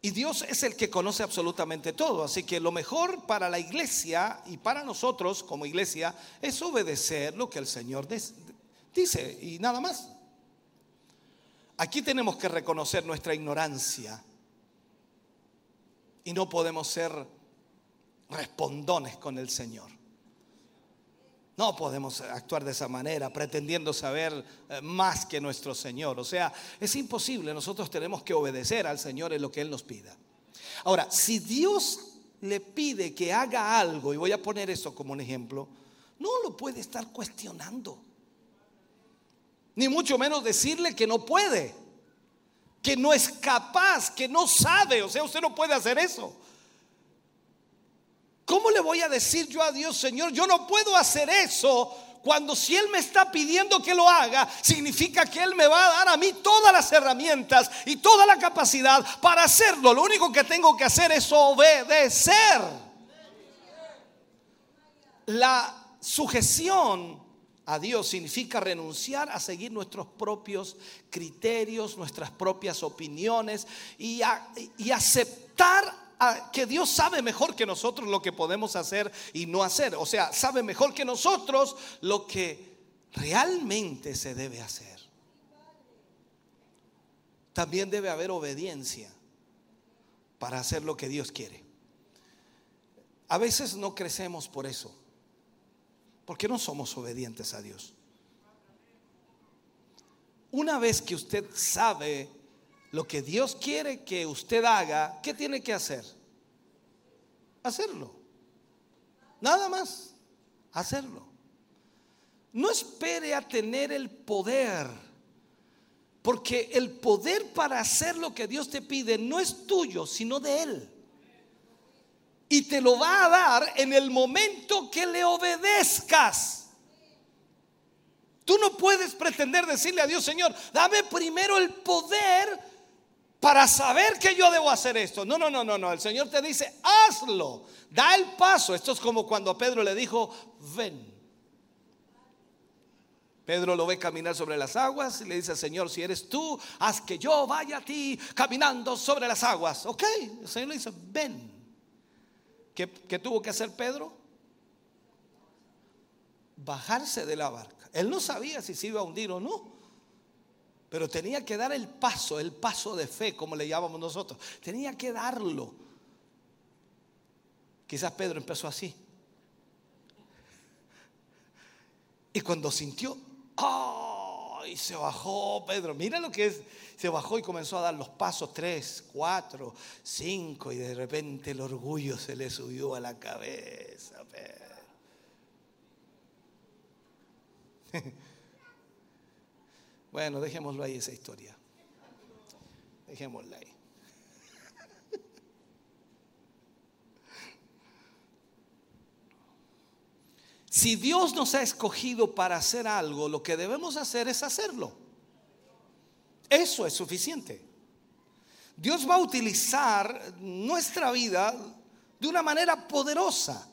Y Dios es el que conoce absolutamente todo. Así que lo mejor para la iglesia y para nosotros como iglesia es obedecer lo que el Señor dice y nada más. Aquí tenemos que reconocer nuestra ignorancia y no podemos ser respondones con el Señor. No podemos actuar de esa manera, pretendiendo saber eh, más que nuestro Señor. O sea, es imposible. Nosotros tenemos que obedecer al Señor en lo que Él nos pida. Ahora, si Dios le pide que haga algo, y voy a poner eso como un ejemplo, no lo puede estar cuestionando. Ni mucho menos decirle que no puede, que no es capaz, que no sabe. O sea, usted no puede hacer eso. ¿Cómo le voy a decir yo a Dios, Señor, yo no puedo hacer eso cuando si Él me está pidiendo que lo haga, significa que Él me va a dar a mí todas las herramientas y toda la capacidad para hacerlo. Lo único que tengo que hacer es obedecer. La sujeción a Dios significa renunciar a seguir nuestros propios criterios, nuestras propias opiniones y, aceptar que Dios sabe mejor que nosotros lo que podemos hacer y no hacer. O sea, sabe mejor que nosotros lo que realmente se debe hacer. También debe haber obediencia para hacer lo que Dios quiere. A veces no crecemos por eso, porque no somos obedientes a Dios. Una vez que usted sabe lo que Dios quiere que usted haga, ¿qué tiene que hacer? Hacerlo. Nada más, hacerlo. No espere a tener el poder, porque el poder para hacer lo que Dios te pide no es tuyo, sino de Él. Y te lo va a dar en el momento que le obedezcas. Tú no puedes pretender decirle a Dios, Señor, dame primero el poder para saber que yo debo hacer esto. No, no, no, no, no. El Señor te dice, hazlo. Da el paso. Esto es como cuando Pedro le dijo, ven. Pedro lo ve caminar sobre las aguas y le dice, Señor, si eres tú, haz que yo vaya a ti caminando sobre las aguas. Ok, el Señor le dice, ven. ¿Qué, tuvo que hacer Pedro? Bajarse de la barca. Él no sabía si se iba a hundir o no. Pero tenía que dar el paso, el paso de fe, como le llamamos nosotros. Tenía que darlo. Quizás Pedro empezó así. Y cuando sintió, ¡ay! se bajó Pedro. Mira lo que es. Se bajó y comenzó a dar los pasos, tres, cuatro, cinco, y de repente el orgullo se le subió a la cabeza. Pedro. *laughs* Bueno, dejémoslo ahí esa historia. Dejémosla ahí. Si Dios nos ha escogido para hacer algo, lo que debemos hacer es hacerlo. Eso es suficiente. Dios va a utilizar nuestra vida de una manera poderosa.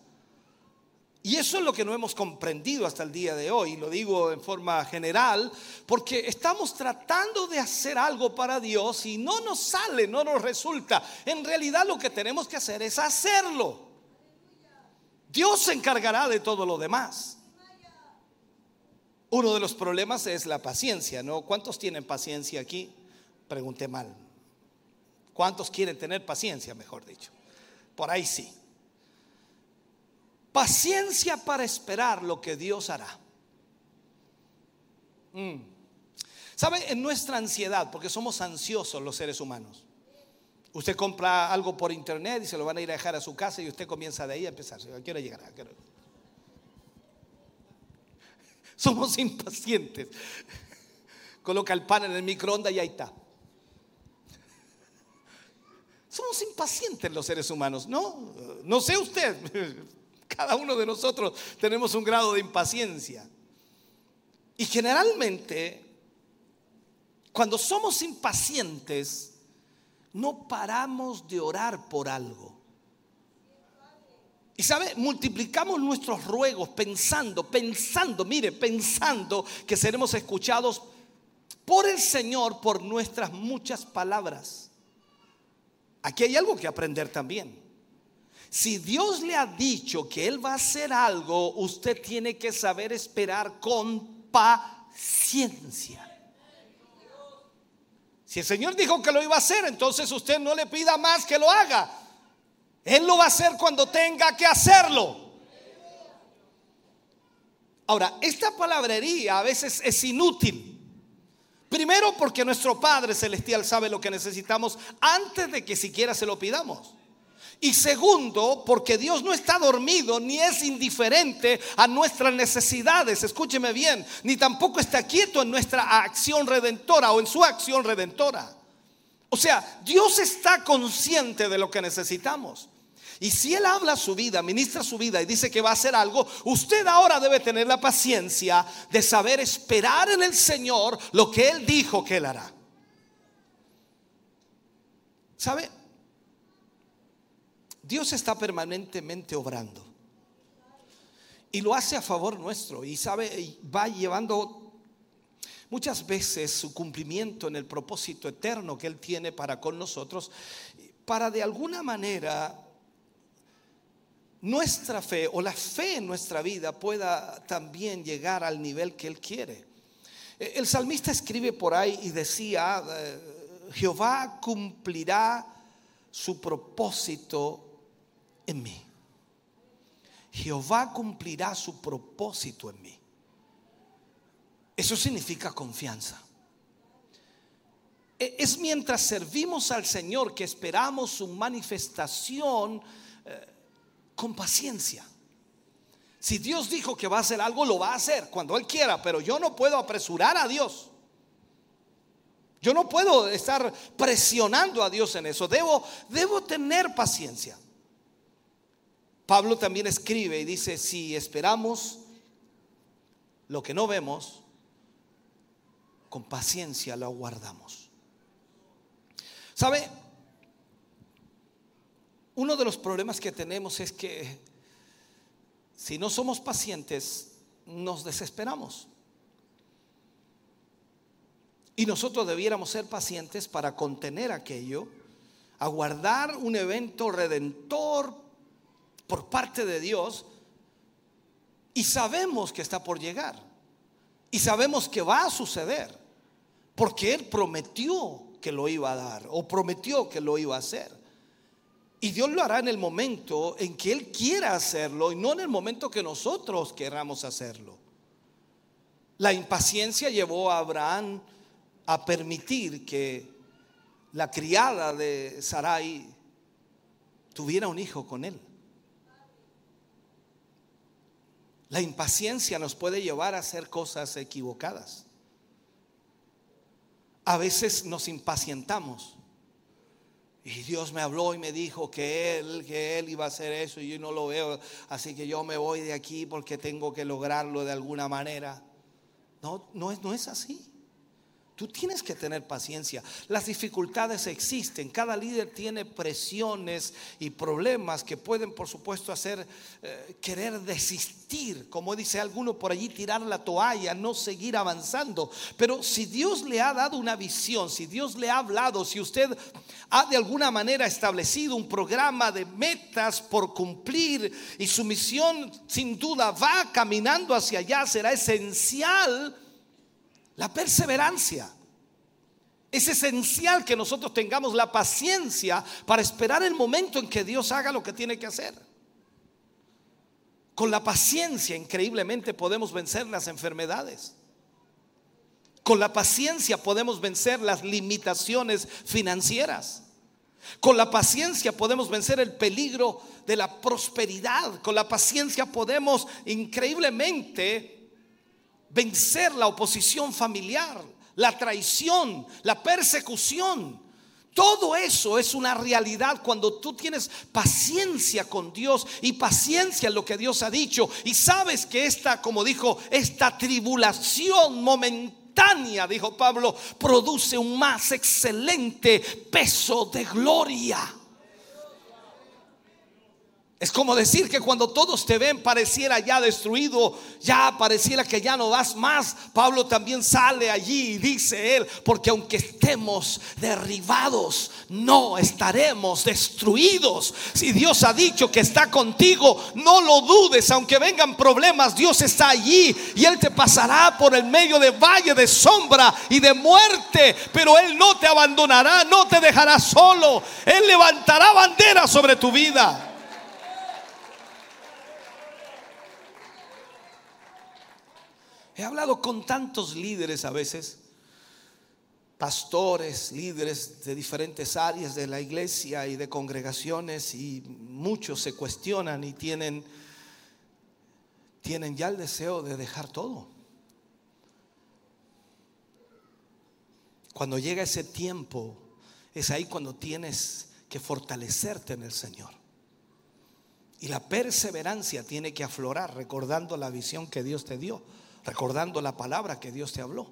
Y eso es lo que no hemos comprendido hasta el día de hoy, lo digo en forma general, porque estamos tratando de hacer algo para Dios y no nos sale, no nos resulta. En realidad lo que tenemos que hacer es hacerlo. Dios se encargará de todo lo demás. Uno de los problemas es la paciencia, ¿no? ¿Cuántos tienen paciencia aquí? Pregunté mal. ¿Cuántos quieren tener paciencia, mejor dicho? Por ahí sí. Paciencia para esperar lo que Dios hará. Mm. ¿Sabe? En nuestra ansiedad, porque somos ansiosos los seres humanos. Usted compra algo por internet y se lo van a ir a dejar a su casa y usted comienza de ahí a empezar. Quiero llegar. Quiero... Somos impacientes. *laughs* Coloca el pan en el microondas y ahí está. *laughs* Somos impacientes los seres humanos, ¿no? No sé usted. *laughs* Cada uno de nosotros tenemos un grado de impaciencia. Y generalmente, cuando somos impacientes, no paramos de orar por algo. Y sabe, multiplicamos nuestros ruegos pensando, pensando, mire, pensando que seremos escuchados por el Señor por nuestras muchas palabras. Aquí hay algo que aprender también. Si Dios le ha dicho que Él va a hacer algo, usted tiene que saber esperar con paciencia. Si el Señor dijo que lo iba a hacer, entonces usted no le pida más que lo haga. Él lo va a hacer cuando tenga que hacerlo. Ahora, esta palabrería a veces es inútil. Primero porque nuestro Padre Celestial sabe lo que necesitamos antes de que siquiera se lo pidamos. Y segundo, porque Dios no está dormido ni es indiferente a nuestras necesidades, escúcheme bien, ni tampoco está quieto en nuestra acción redentora o en su acción redentora. O sea, Dios está consciente de lo que necesitamos. Y si Él habla su vida, ministra su vida y dice que va a hacer algo, usted ahora debe tener la paciencia de saber esperar en el Señor lo que Él dijo que Él hará. ¿Sabe? Dios está permanentemente obrando. Y lo hace a favor nuestro. Y sabe, va llevando muchas veces su cumplimiento en el propósito eterno que Él tiene para con nosotros, para de alguna manera nuestra fe o la fe en nuestra vida pueda también llegar al nivel que Él quiere. El salmista escribe por ahí y decía, eh, Jehová cumplirá su propósito en mí. Jehová cumplirá su propósito en mí. Eso significa confianza. E, es mientras servimos al Señor que esperamos su manifestación eh, con paciencia. Si Dios dijo que va a hacer algo, lo va a hacer cuando Él quiera, pero yo no puedo apresurar a Dios. Yo no puedo estar presionando a Dios en eso. Debo, debo tener paciencia. Pablo también escribe y dice, si esperamos lo que no vemos, con paciencia lo aguardamos. ¿Sabe? Uno de los problemas que tenemos es que si no somos pacientes, nos desesperamos. Y nosotros debiéramos ser pacientes para contener aquello, aguardar un evento redentor por parte de Dios y sabemos que está por llegar. Y sabemos que va a suceder. Porque Él prometió que lo iba a dar o prometió que lo iba a hacer. Y Dios lo hará en el momento en que Él quiera hacerlo y no en el momento que nosotros queramos hacerlo. La impaciencia llevó a Abraham a permitir que la criada de Sarai tuviera un hijo con él. La impaciencia nos puede llevar a hacer cosas equivocadas. A veces nos impacientamos. Y Dios me habló y me dijo que Él, que Él iba a hacer eso y yo no lo veo. Así que yo me voy de aquí porque tengo que lograrlo de alguna manera. No, no es, no es así. Tú tienes que tener paciencia. Las dificultades existen. Cada líder tiene presiones y problemas que pueden, por supuesto, hacer eh, querer desistir. Como dice alguno por allí, tirar la toalla, no seguir avanzando. Pero si Dios le ha dado una visión, si Dios le ha hablado, si usted ha de alguna manera establecido un programa de metas por cumplir y su misión sin duda va caminando hacia allá, será esencial la perseverancia. Es esencial que nosotros tengamos la paciencia para esperar el momento en que Dios haga lo que tiene que hacer. Con la paciencia increíblemente podemos vencer las enfermedades. Con la paciencia podemos vencer las limitaciones financieras. Con la paciencia podemos vencer el peligro de la prosperidad. Con la paciencia podemos increíblemente vencer la oposición familiar, la traición, la persecución. Todo eso es una realidad cuando tú tienes paciencia con Dios y paciencia en lo que Dios ha dicho y sabes que esta, como dijo, esta tribulación momentánea, dijo Pablo, produce un más excelente peso de gloria. Es como decir que cuando todos te ven pareciera ya destruido, ya pareciera que ya no das más. Pablo también sale allí y dice él, porque aunque estemos derribados, no estaremos destruidos. Si Dios ha dicho que está contigo, no lo dudes, aunque vengan problemas, Dios está allí y Él te pasará por el medio de valle de sombra y de muerte, pero Él no te abandonará, no te dejará solo. Él levantará bandera sobre tu vida. He hablado con tantos líderes a veces, pastores, líderes de diferentes áreas de la iglesia y de congregaciones y muchos se cuestionan y tienen tienen ya el deseo de dejar todo. Cuando llega ese tiempo, es ahí cuando tienes que fortalecerte en el Señor. Y la perseverancia tiene que aflorar recordando la visión que Dios te dio recordando la palabra que Dios te habló.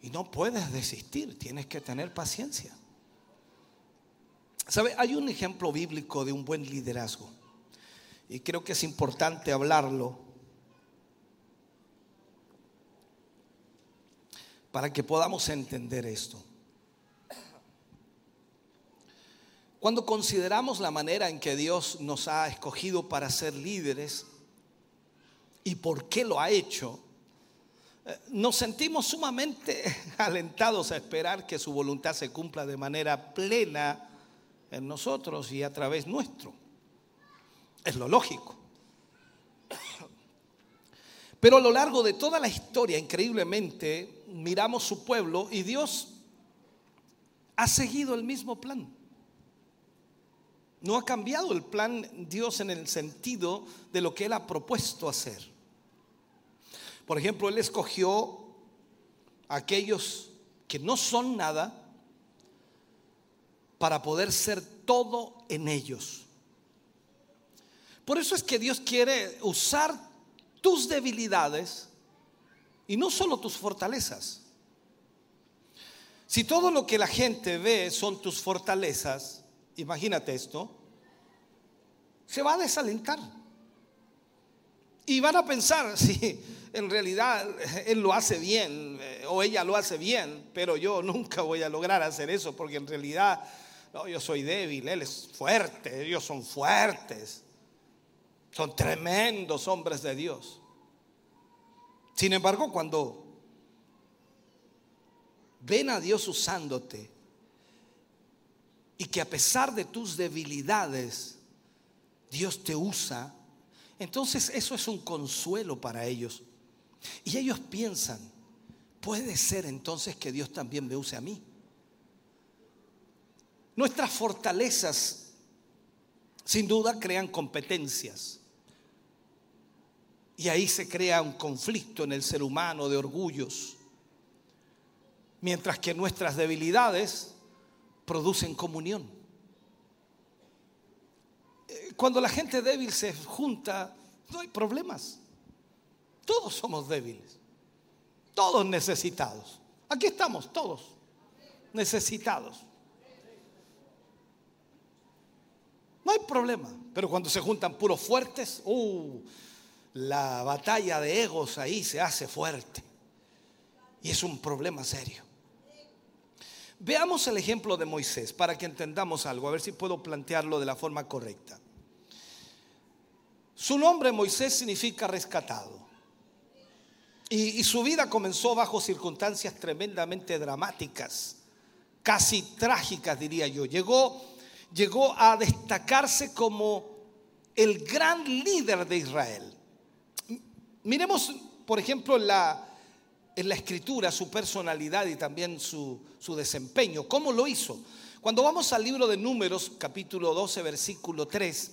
Y no puedes desistir, tienes que tener paciencia. ¿Sabe? Hay un ejemplo bíblico de un buen liderazgo. Y creo que es importante hablarlo para que podamos entender esto. Cuando consideramos la manera en que Dios nos ha escogido para ser líderes y por qué lo ha hecho, nos sentimos sumamente *laughs* alentados a esperar que su voluntad se cumpla de manera plena en nosotros y a través nuestro. Es lo lógico. Pero a lo largo de toda la historia, increíblemente, miramos su pueblo y Dios ha seguido el mismo plan. No ha cambiado el plan Dios en el sentido de lo que Él ha propuesto hacer. Por ejemplo, Él escogió a aquellos que no son nada para poder ser todo en ellos. Por eso es que Dios quiere usar tus debilidades y no solo tus fortalezas. Si todo lo que la gente ve son tus fortalezas, imagínate esto, se va a desalentar. Y van a pensar, *laughs* si en realidad él lo hace bien eh, o ella lo hace bien, pero yo *laughs* nunca voy a lograr hacer eso porque en realidad yo soy débil, él es fuerte, ellos son fuertes, son tremendos hombres de Dios. Sin embargo, cuando ven a Dios usándote y que a pesar de tus debilidades, Dios te usa, entonces eso es un consuelo para ellos. Y ellos piensan, puede ser entonces que Dios también me use a mí. Nuestras fortalezas, sin duda, crean competencias. Y ahí se crea un conflicto en el ser humano de orgullos. Mientras que nuestras debilidades producen comunión. Eh, cuando la gente débil se junta, no hay problemas. Todos somos débiles, todos necesitados. Aquí estamos todos, necesitados. No hay problema, pero cuando se juntan puros fuertes, uh, la batalla de egos ahí se hace fuerte. Y es un problema serio. Veamos el ejemplo de Moisés para que entendamos algo, a ver si puedo plantearlo de la forma correcta. Su nombre Moisés significa rescatado. Y, su vida comenzó bajo circunstancias tremendamente dramáticas, casi trágicas diría yo. Llegó, llegó a destacarse como el gran líder de Israel. Miremos, por ejemplo, en la escritura su personalidad y también su, su desempeño. ¿Cómo lo hizo? Cuando vamos al libro de Números, capítulo 12, versículo 3,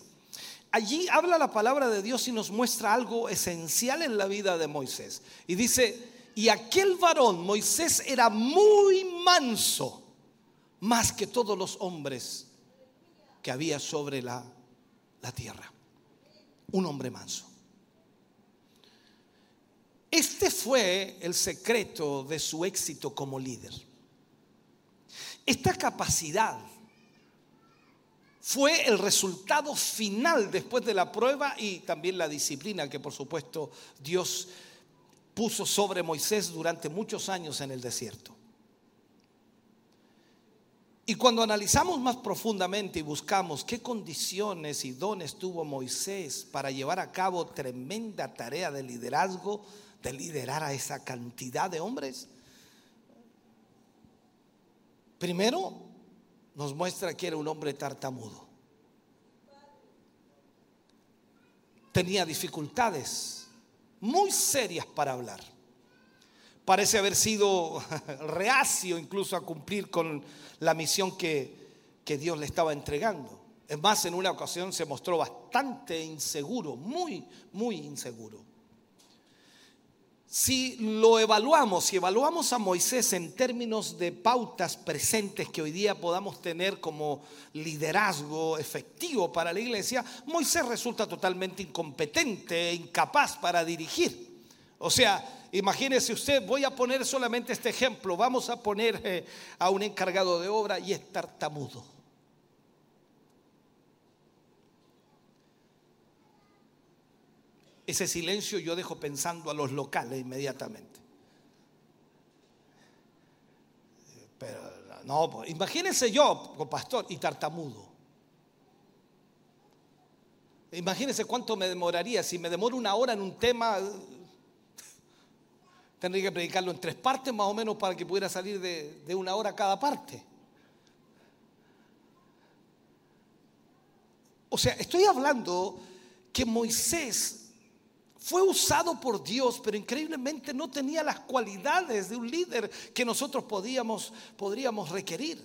allí habla la palabra de Dios y nos muestra algo esencial en la vida de Moisés. Y dice, y aquel varón, Moisés, era muy manso, más que todos los hombres que había sobre la, la tierra. Un hombre manso. Este fue el secreto de su éxito como líder. Esta capacidad fue el resultado final después de la prueba y también la disciplina que por supuesto Dios puso sobre Moisés durante muchos años en el desierto. Y cuando analizamos más profundamente y buscamos qué condiciones y dones tuvo Moisés para llevar a cabo tremenda tarea de liderazgo, de liderar a esa cantidad de hombres? Primero, nos muestra que era un hombre tartamudo. Tenía dificultades muy serias para hablar. Parece haber sido *laughs* reacio incluso a cumplir con la misión que, que Dios le estaba entregando. Es más, en una ocasión se mostró bastante inseguro, muy, muy inseguro. Si lo evaluamos, si evaluamos a Moisés en términos de pautas presentes que hoy día podamos tener como liderazgo efectivo para la iglesia, Moisés resulta totalmente incompetente, incapaz para dirigir. O sea, imagínese usted, voy a poner solamente este ejemplo, vamos a poner eh, a un encargado de obra y es tartamudo. Ese silencio yo dejo pensando a los locales inmediatamente. Pero no, pues, imagínense yo, pastor, y tartamudo. Imagínense cuánto me demoraría. Si me demoro una hora en un tema, tendría que predicarlo en tres partes más o menos para que pudiera salir de, de una hora cada parte. O sea, estoy hablando que Moisés fue usado por Dios, pero increíblemente no tenía las cualidades de un líder que nosotros podíamos, podríamos requerir.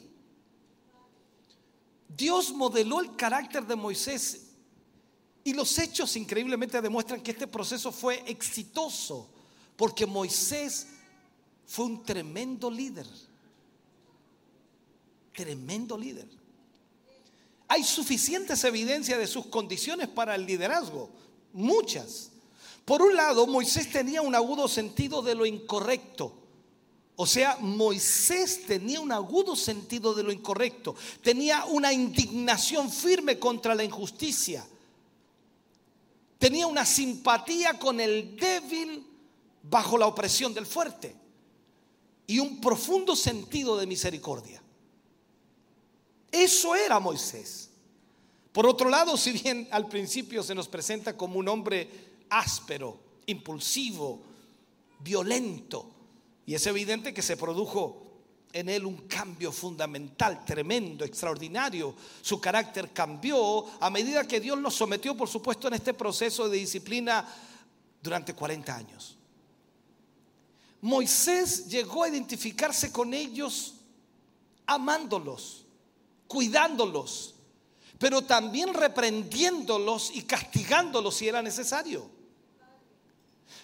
Dios modeló el carácter de Moisés y los hechos increíblemente demuestran que este proceso fue exitoso, porque Moisés fue un tremendo líder. Tremendo líder. Hay suficientes evidencias de sus condiciones para el liderazgo, muchas. Por un lado, Moisés tenía un agudo sentido de lo incorrecto. O sea, Moisés tenía un agudo sentido de lo incorrecto. Tenía una indignación firme contra la injusticia. Tenía una simpatía con el débil bajo la opresión del fuerte. Y un profundo sentido de misericordia. Eso era Moisés. Por otro lado, si bien al principio se nos presenta como un hombre áspero, impulsivo, violento. Y es evidente que se produjo en él un cambio fundamental, tremendo, extraordinario. Su carácter cambió a medida que Dios lo sometió, por supuesto, en este proceso de disciplina durante 40 años. Moisés llegó a identificarse con ellos amándolos, cuidándolos, pero también reprendiéndolos y castigándolos si era necesario.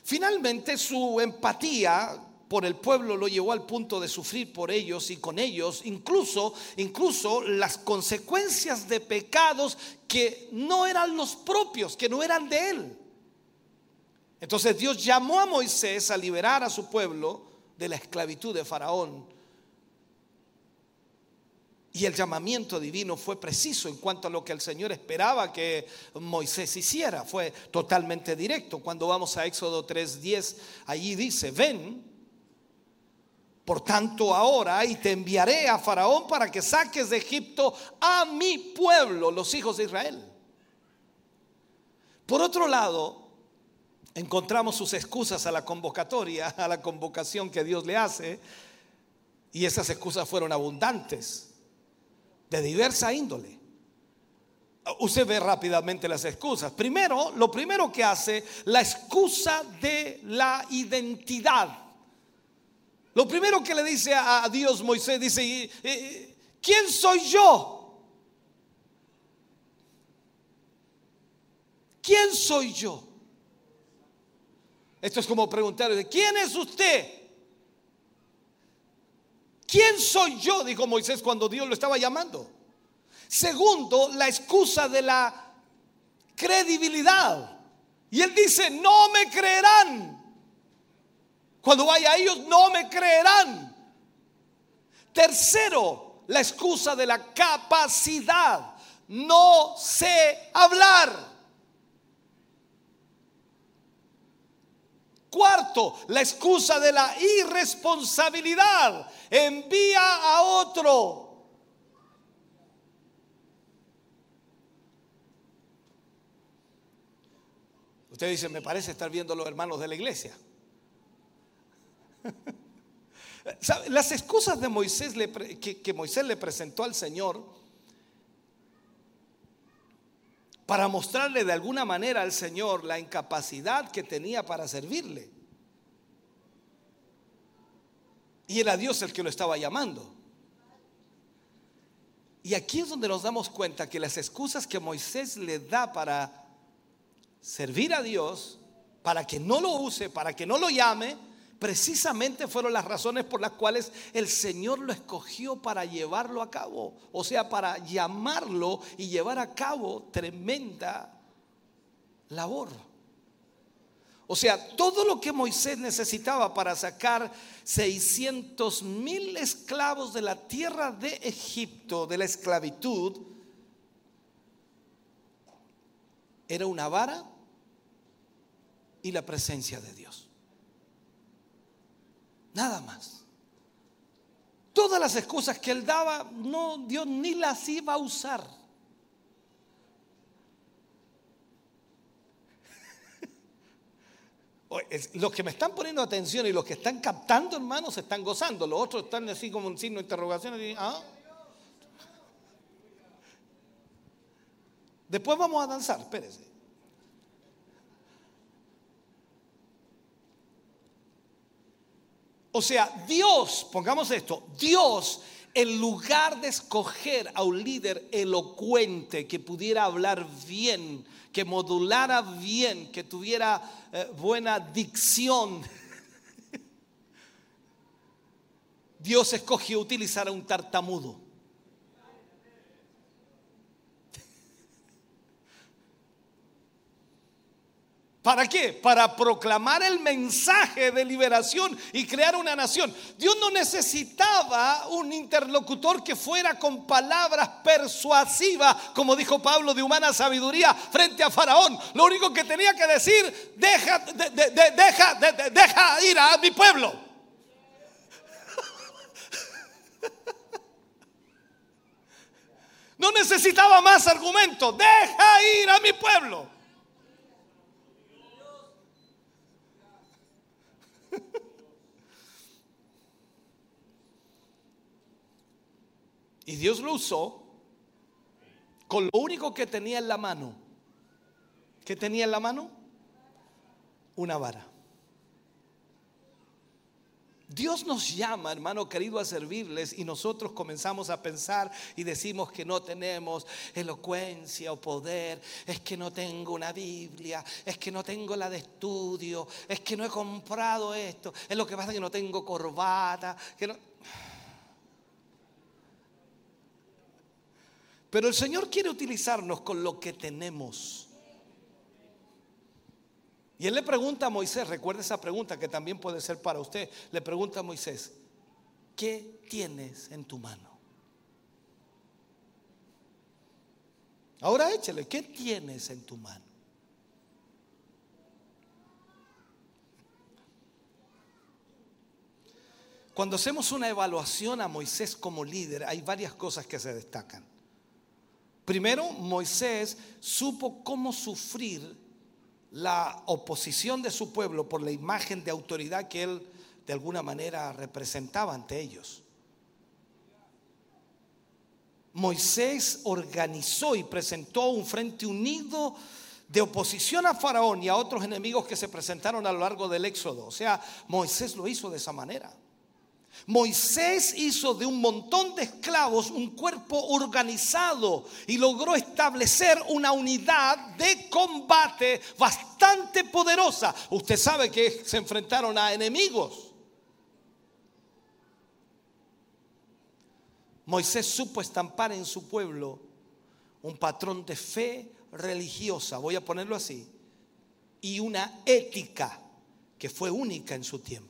Finalmente su empatía por el pueblo lo llevó al punto de sufrir por ellos y con ellos, incluso, incluso las consecuencias de pecados que no eran los propios, que no eran de él. Entonces Dios llamó a Moisés a liberar a su pueblo de la esclavitud de Faraón. Y el llamamiento divino fue preciso en cuanto a lo que el Señor esperaba que Moisés hiciera. Fue totalmente directo. Cuando vamos a Éxodo 3:10, allí dice, ven, por tanto ahora, y te enviaré a Faraón para que saques de Egipto a mi pueblo, los hijos de Israel. Por otro lado, encontramos sus excusas a la convocatoria, *laughs* a la convocación que Dios le hace, y esas excusas fueron abundantes de diversa índole. Usted ve rápidamente las excusas. Primero, lo primero que hace, la excusa de la identidad. Lo primero que le dice a Dios Moisés, dice, ¿quién soy yo? ¿Quién soy yo? Esto es como preguntarle, ¿quién es usted? ¿Quién soy yo? Dijo Moisés cuando Dios lo estaba llamando. Segundo, la excusa de la credibilidad. Y él dice, no me creerán. Cuando vaya a ellos, no me creerán. Tercero, la excusa de la capacidad. No sé hablar. Cuarto, la excusa de la irresponsabilidad. Envía a otro. Usted dice, me parece estar viendo los hermanos de la iglesia. *laughs* Las excusas de Moisés que Moisés le presentó al Señor para mostrarle de alguna manera al Señor la incapacidad que tenía para servirle. Y era Dios el que lo estaba llamando. Y aquí es donde nos damos cuenta que las excusas que Moisés le da para servir a Dios, para que no lo use, para que no lo llame, precisamente fueron las razones por las cuales el Señor lo escogió para llevarlo a cabo, o sea, para llamarlo y llevar a cabo tremenda labor. O sea, todo lo que Moisés necesitaba para sacar 600 mil esclavos de la tierra de Egipto, de la esclavitud, era una vara y la presencia de Dios. Nada más. Todas las excusas que él daba, no, Dios ni las iba a usar. *laughs* Los que me están poniendo atención y los que están captando, hermanos, se están gozando. Los otros están así como un signo de interrogación. Y, ¿ah? Después vamos a danzar, espérese. O sea, Dios, pongamos esto, Dios en lugar de escoger a un líder elocuente que pudiera hablar bien, que modulara bien, que tuviera eh, buena dicción, *laughs* Dios escogió utilizar a un tartamudo. ¿Para qué? Para proclamar el mensaje de liberación y crear una nación. Dios no necesitaba un interlocutor que fuera con palabras persuasivas, como dijo Pablo, de humana sabiduría frente a Faraón. Lo único que tenía que decir, deja, deja, deja ir a mi pueblo. *laughs* No necesitaba más argumentos, deja ir a mi pueblo. Y Dios lo usó con lo único que tenía en la mano. ¿Qué tenía en la mano? Una vara. Dios nos llama, hermano querido, a servirles y nosotros comenzamos a pensar y decimos que no tenemos elocuencia o poder, es que no tengo una Biblia, es que no tengo la de estudio, es que no he comprado esto, es lo que pasa que no tengo corbata. Pero el Señor quiere utilizarnos con lo que tenemos. Y él le pregunta a Moisés, recuerda esa pregunta que también puede ser para usted, le pregunta a Moisés, ¿qué tienes en tu mano? Ahora échale, ¿qué tienes en tu mano? Cuando hacemos una evaluación a Moisés como líder, hay varias cosas que se destacan. Primero, Moisés supo cómo sufrir la oposición de su pueblo por la imagen de autoridad que él de alguna manera representaba ante ellos. Moisés organizó y presentó un frente unido de oposición a Faraón y a otros enemigos que se presentaron a lo largo del Éxodo. O sea, Moisés lo hizo de esa manera. Moisés hizo de un montón de esclavos un cuerpo organizado y logró establecer una unidad de combate bastante poderosa. Usted sabe que se enfrentaron a enemigos. Moisés supo estampar en su pueblo un patrón de fe religiosa, voy a ponerlo así, y una ética que fue única en su tiempo.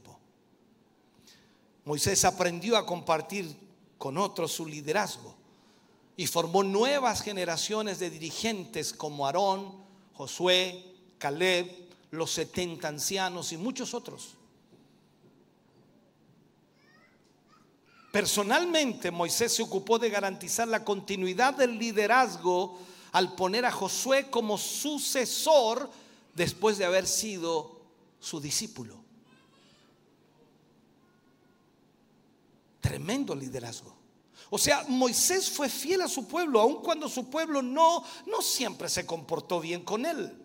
Moisés aprendió a compartir con otros su liderazgo y formó nuevas generaciones de dirigentes como Aarón, Josué, Caleb, los 70 ancianos y muchos otros. Personalmente, Moisés se ocupó de garantizar la continuidad del liderazgo al poner a Josué como sucesor después de haber sido su discípulo. Tremendo liderazgo. O sea, Moisés fue fiel a su pueblo, aun cuando su pueblo no, no siempre se comportó bien con él.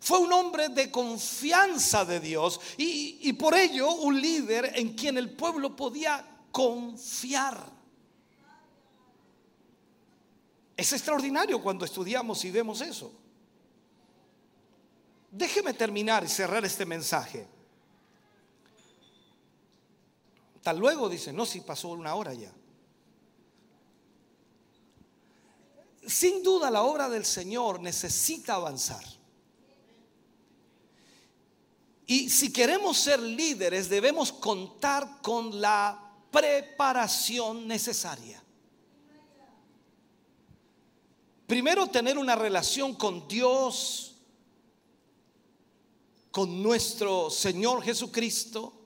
Fue un hombre de confianza de Dios y, y por ello un líder en quien el pueblo podía confiar. Es extraordinario cuando estudiamos y vemos eso. Déjeme terminar y cerrar este mensaje luego, dice, no, si pasó una hora ya. Sin duda la obra del Señor necesita avanzar. Y si queremos ser líderes debemos contar con la preparación necesaria. Primero tener una relación con Dios, con nuestro Señor Jesucristo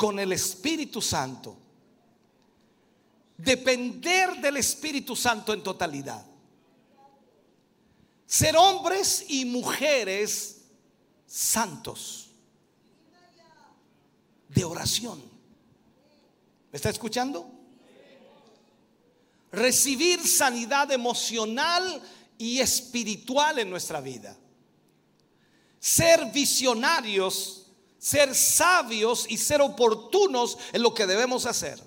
con el Espíritu Santo. Depender del Espíritu Santo en totalidad. Ser hombres y mujeres santos. De oración. ¿Me está escuchando? Recibir sanidad emocional y espiritual en nuestra vida. Ser visionarios ser sabios y ser oportunos en lo que debemos hacer.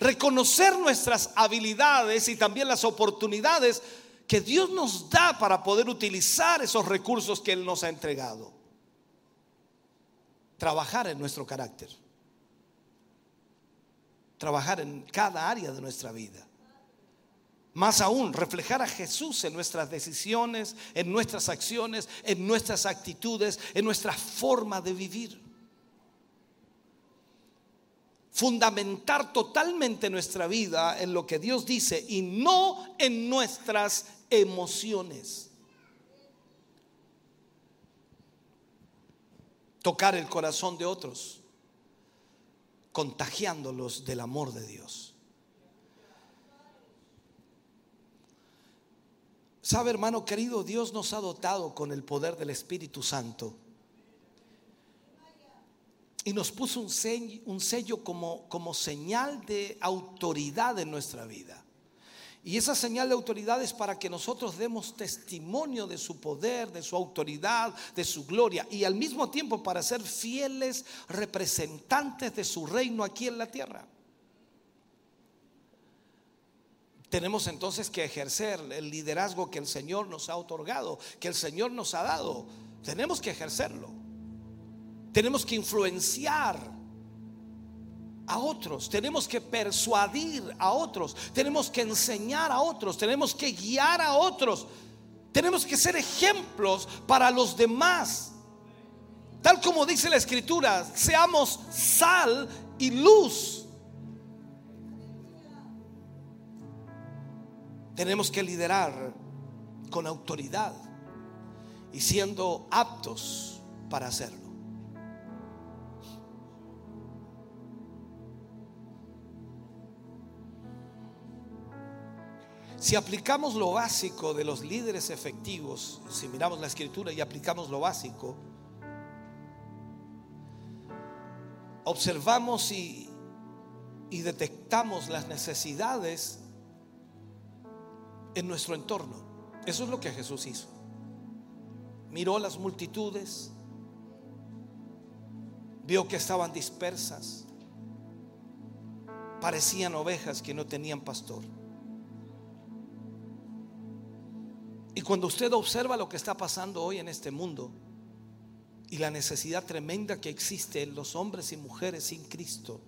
Reconocer nuestras habilidades y también las oportunidades que Dios nos da para poder utilizar esos recursos que Él nos ha entregado. Trabajar en nuestro carácter. Trabajar en cada área de nuestra vida. Más aún, reflejar a Jesús en nuestras decisiones, en nuestras acciones, en nuestras actitudes, en nuestra forma de vivir. Fundamentar totalmente nuestra vida en lo que Dios dice y no en nuestras emociones. Tocar el corazón de otros, contagiándolos del amor de Dios. Sabe, hermano querido, Dios nos ha dotado con el poder del Espíritu Santo. Y nos puso un sello, un sello como, como señal de autoridad en nuestra vida. Y esa señal de autoridad es para que nosotros demos testimonio de su poder, de su autoridad, de su gloria. Y al mismo tiempo para ser fieles representantes de su reino aquí en la tierra. Tenemos entonces que ejercer el liderazgo que el Señor nos ha otorgado, que el Señor nos ha dado. Tenemos que ejercerlo. Tenemos que influenciar a otros, tenemos que persuadir a otros, tenemos que enseñar a otros, tenemos que guiar a otros Tenemos que ser ejemplos para los demás. Tal como dice la escritura, seamos sal y luz. Tenemos que liderar con autoridad y siendo aptos para hacerlo. Si aplicamos lo básico de los líderes efectivos, si miramos la escritura y aplicamos lo básico, observamos y, y detectamos las necesidades en nuestro entorno. Eso es lo que Jesús hizo. Miró las multitudes, vio que estaban dispersas, parecían ovejas que no tenían pastor. Y cuando usted observa lo que está pasando hoy en este mundo y la necesidad tremenda que existe en los hombres y mujeres sin Cristo,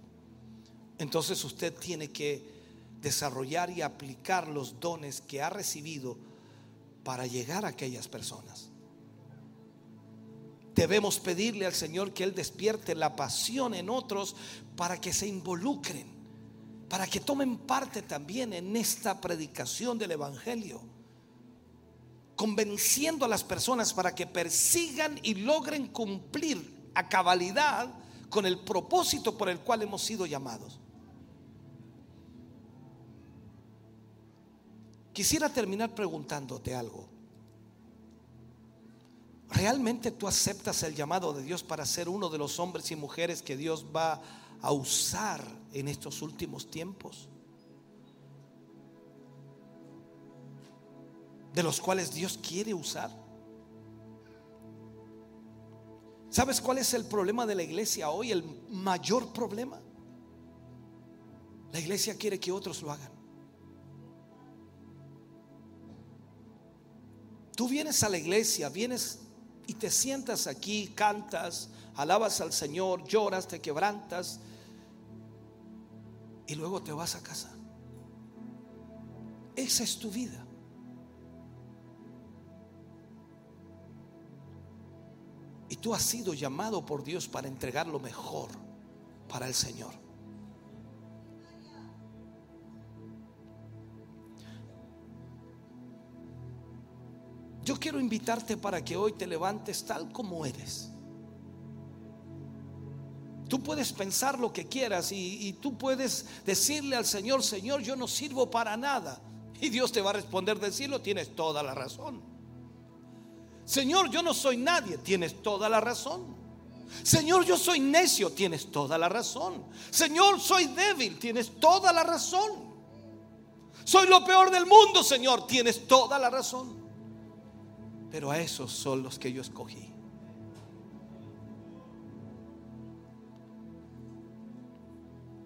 entonces usted tiene que desarrollar y aplicar los dones que ha recibido para llegar a aquellas personas. Debemos pedirle al Señor que Él despierte la pasión en otros para que se involucren, para que tomen parte también en esta predicación del Evangelio convenciendo a las personas para que persigan y logren cumplir a cabalidad con el propósito por el cual hemos sido llamados. Quisiera terminar preguntándote algo. ¿Realmente tú aceptas el llamado de Dios para ser uno de los hombres y mujeres que Dios va a usar en estos últimos tiempos? de los cuales Dios quiere usar. ¿Sabes cuál es el problema de la iglesia hoy? El mayor problema. La iglesia quiere que otros lo hagan. Tú vienes a la iglesia, vienes y te sientas aquí, cantas, alabas al Señor, lloras, te quebrantas y luego te vas a casa. Esa es tu vida. Y tú has sido llamado por Dios para entregar lo mejor para el Señor. Yo quiero invitarte para que hoy te levantes tal como eres. Tú puedes pensar lo que quieras y, tú puedes decirle al Señor, Señor, yo no sirvo para nada. Y Dios te va a responder, decirlo, tienes toda la razón. Señor, yo no soy nadie, tienes toda la razón. Señor, yo soy necio, tienes toda la razón. Señor, soy débil, tienes toda la razón. Soy lo peor del mundo, Señor, tienes toda la razón. Pero a esos son los que yo escogí.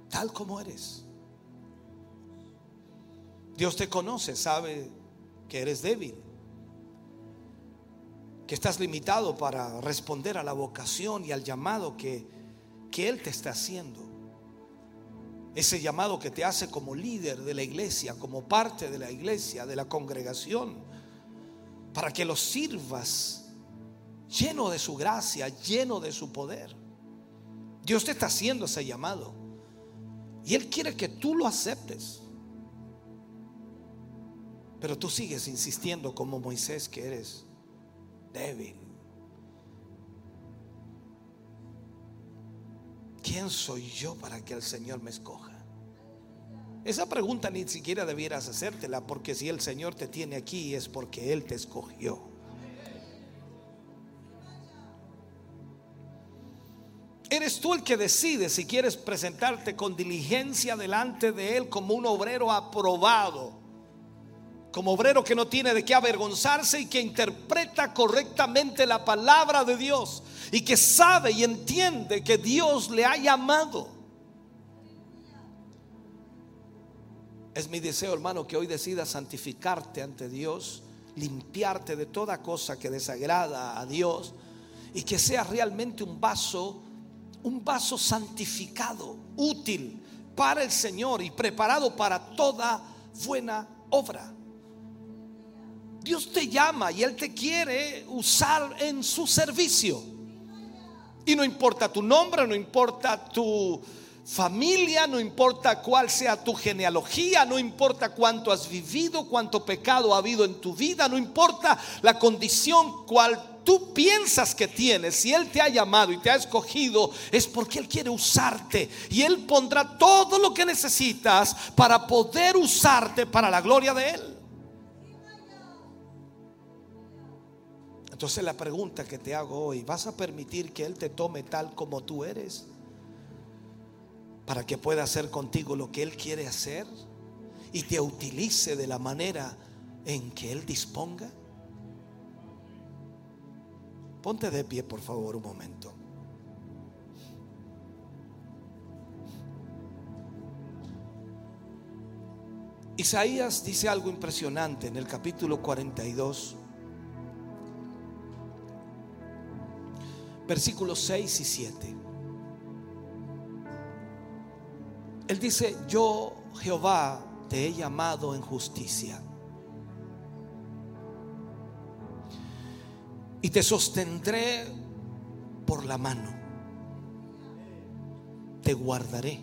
Tal como eres. Dios te conoce, sabe que eres débil que estás limitado para responder a la vocación y al llamado que, que Él te está haciendo. Ese llamado que te hace como líder de la iglesia, como parte de la iglesia, de la congregación, para que los sirvas lleno de su gracia, lleno de su poder. Dios te está haciendo ese llamado. Y Él quiere que tú lo aceptes. Pero tú sigues insistiendo como Moisés que eres débil. ¿Quién soy yo para que el Señor me escoja? Esa pregunta ni siquiera debieras hacértela porque si el Señor te tiene aquí es porque Él te escogió. Eres tú el que decide si quieres presentarte con diligencia delante de Él como un obrero aprobado como obrero que no tiene de qué avergonzarse y que interpreta correctamente la palabra de Dios y que sabe y entiende que Dios le ha llamado. Es mi deseo, hermano, que hoy decidas santificarte ante Dios, limpiarte de toda cosa que desagrada a Dios y que sea realmente un vaso, un vaso santificado, útil para el Señor y preparado para toda buena obra. Dios te llama y Él te quiere usar en su servicio. Y no importa tu nombre, no importa tu familia, no importa cuál sea tu genealogía, no importa cuánto has vivido, cuánto pecado ha habido en tu vida, no importa la condición cual tú piensas que tienes, si Él te ha llamado y te ha escogido, es porque Él quiere usarte. Y Él pondrá todo lo que necesitas para poder usarte para la gloria de Él. Entonces la pregunta que te hago hoy, ¿vas a permitir que Él te tome tal como tú eres? Para que pueda hacer contigo lo que Él quiere hacer y te utilice de la manera en que Él disponga. Ponte de pie, por favor, un momento. Isaías dice algo impresionante en el capítulo 42, versículos 6 y 7. Él dice, yo Jehová te he llamado en justicia. Y te sostendré por la mano. Te guardaré.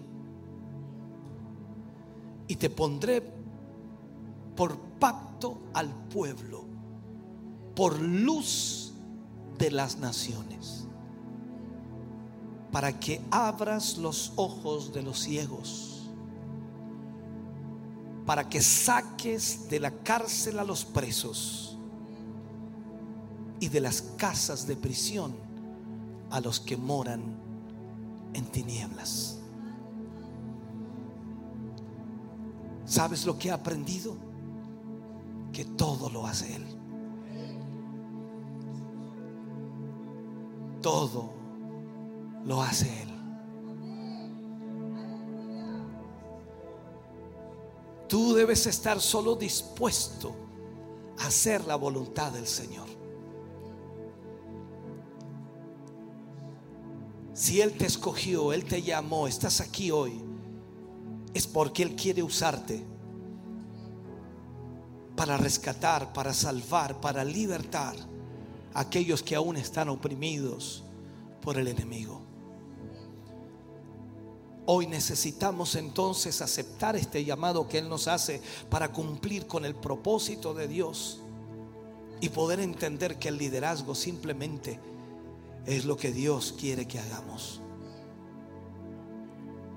Y te pondré por pacto al pueblo, por luz de las naciones, para que abras los ojos de los ciegos, para que saques de la cárcel a los presos y de las casas de prisión a los que moran en tinieblas. ¿Sabes lo que ha aprendido? Que todo lo hace Él. Todo lo hace Él. Tú debes estar solo dispuesto a hacer la voluntad del Señor. Si Él te escogió, Él te llamó, estás aquí hoy, es porque Él quiere usarte para rescatar, para salvar, para libertar a aquellos que aún están oprimidos por el enemigo. Hoy necesitamos entonces aceptar este llamado que Él nos hace para cumplir con el propósito de Dios y poder entender que el liderazgo simplemente es lo que Dios quiere que hagamos.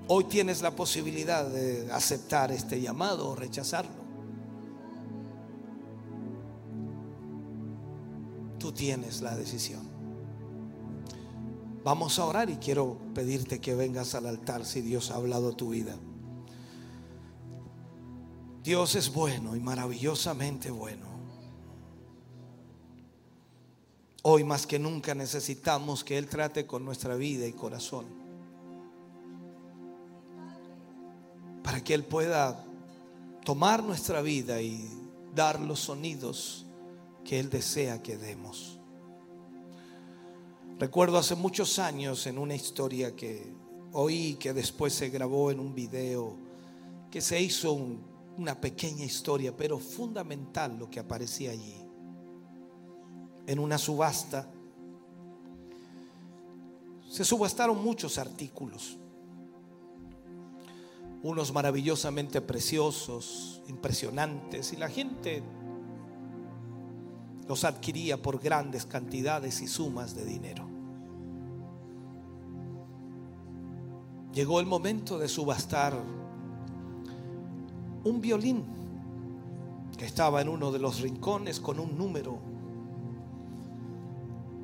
Hoy tienes la posibilidad de aceptar este llamado o rechazarlo. Tú tienes la decisión. Vamos a orar y quiero pedirte que vengas al altar si Dios ha hablado tu vida. Dios es bueno y maravillosamente bueno. Hoy más que nunca necesitamos que Él trate con nuestra vida y corazón. Para que Él pueda tomar nuestra vida y dar los sonidos que Él desea que demos. Recuerdo hace muchos años en una historia que oí que después se grabó en un video, que se hizo una pequeña historia, pero fundamental lo que aparecía allí en una subasta. Se subastaron muchos artículos, unos maravillosamente preciosos, impresionantes, y la gente los adquiría por grandes cantidades y sumas de dinero. Llegó el momento de subastar un violín que estaba en uno de los rincones con un número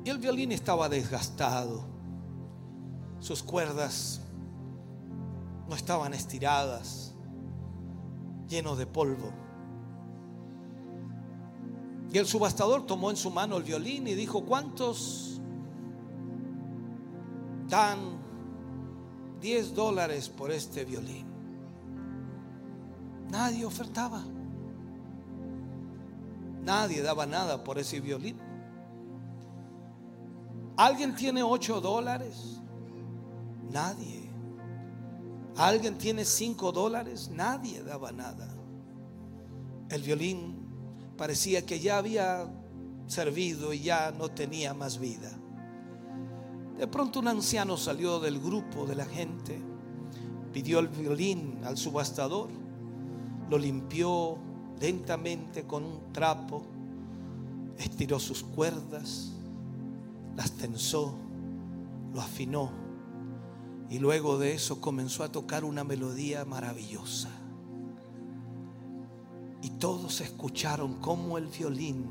y el violín estaba desgastado. Sus cuerdas no estaban estiradas, lleno de polvo. Y el subastador tomó en su mano el violín y dijo, ¿cuántos dan 10 dólares por este violín? Nadie ofertaba. Nadie daba nada por ese violín. ¿Alguien tiene 8 dólares? Nadie. ¿Alguien tiene 5 dólares? Nadie daba nada. El violín parecía que ya había servido y ya no tenía más vida. De pronto un anciano salió del grupo de la gente, pidió el violín al subastador, lo limpió lentamente con un trapo, estiró sus cuerdas, las tensó, lo afinó y luego de eso comenzó a tocar una melodía maravillosa. Y todos escucharon cómo el violín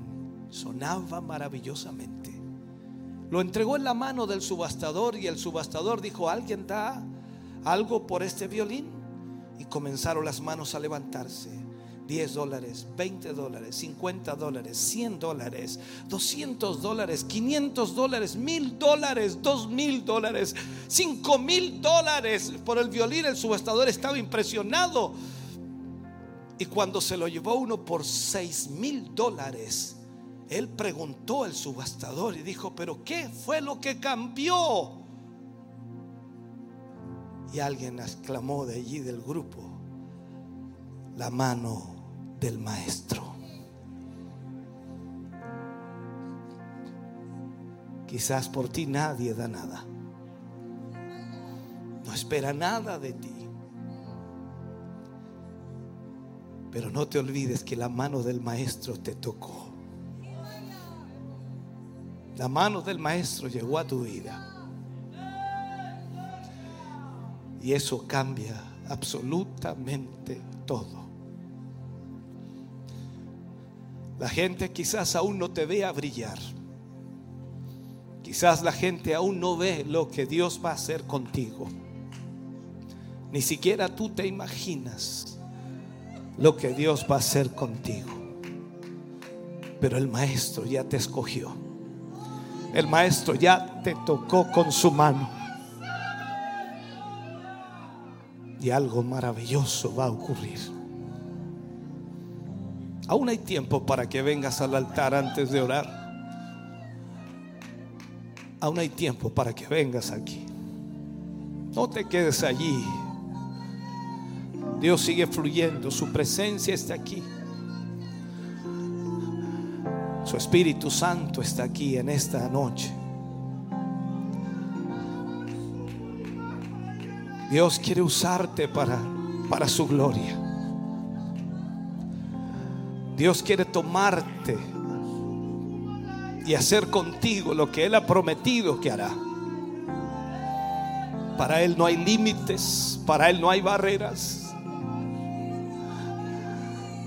sonaba maravillosamente. Lo entregó en la mano del subastador y el subastador dijo, ¿alguien da algo por este violín? Y comenzaron las manos a levantarse. 10 dólares, 20 dólares, 50 dólares, 100 dólares, 200 dólares, 500 dólares, 1000 dólares, 2000 dólares, 5000 dólares por el violín. El subastador estaba impresionado. Y cuando se lo llevó uno por 6 mil dólares, él preguntó al subastador y dijo, pero ¿qué fue lo que cambió? Y alguien exclamó de allí del grupo, la mano del maestro. Quizás por ti nadie da nada. No espera nada de ti. Pero no te olvides que la mano del maestro te tocó. La mano del maestro llegó a tu vida. Y eso cambia absolutamente todo. La gente quizás aún no te vea brillar. Quizás la gente aún no ve lo que Dios va a hacer contigo. Ni siquiera tú te imaginas lo que Dios va a hacer contigo. Pero el maestro ya te escogió. El maestro ya te tocó con su mano. Y algo maravilloso va a ocurrir. Aún hay tiempo para que vengas al altar antes de orar. Aún hay tiempo para que vengas aquí. No te quedes allí. Dios sigue fluyendo. Su presencia está aquí. Su Espíritu Santo está aquí en esta noche. Dios quiere usarte para, para su gloria. Dios quiere tomarte y hacer contigo lo que Él ha prometido que hará. Para Él no hay límites, para Él no hay barreras.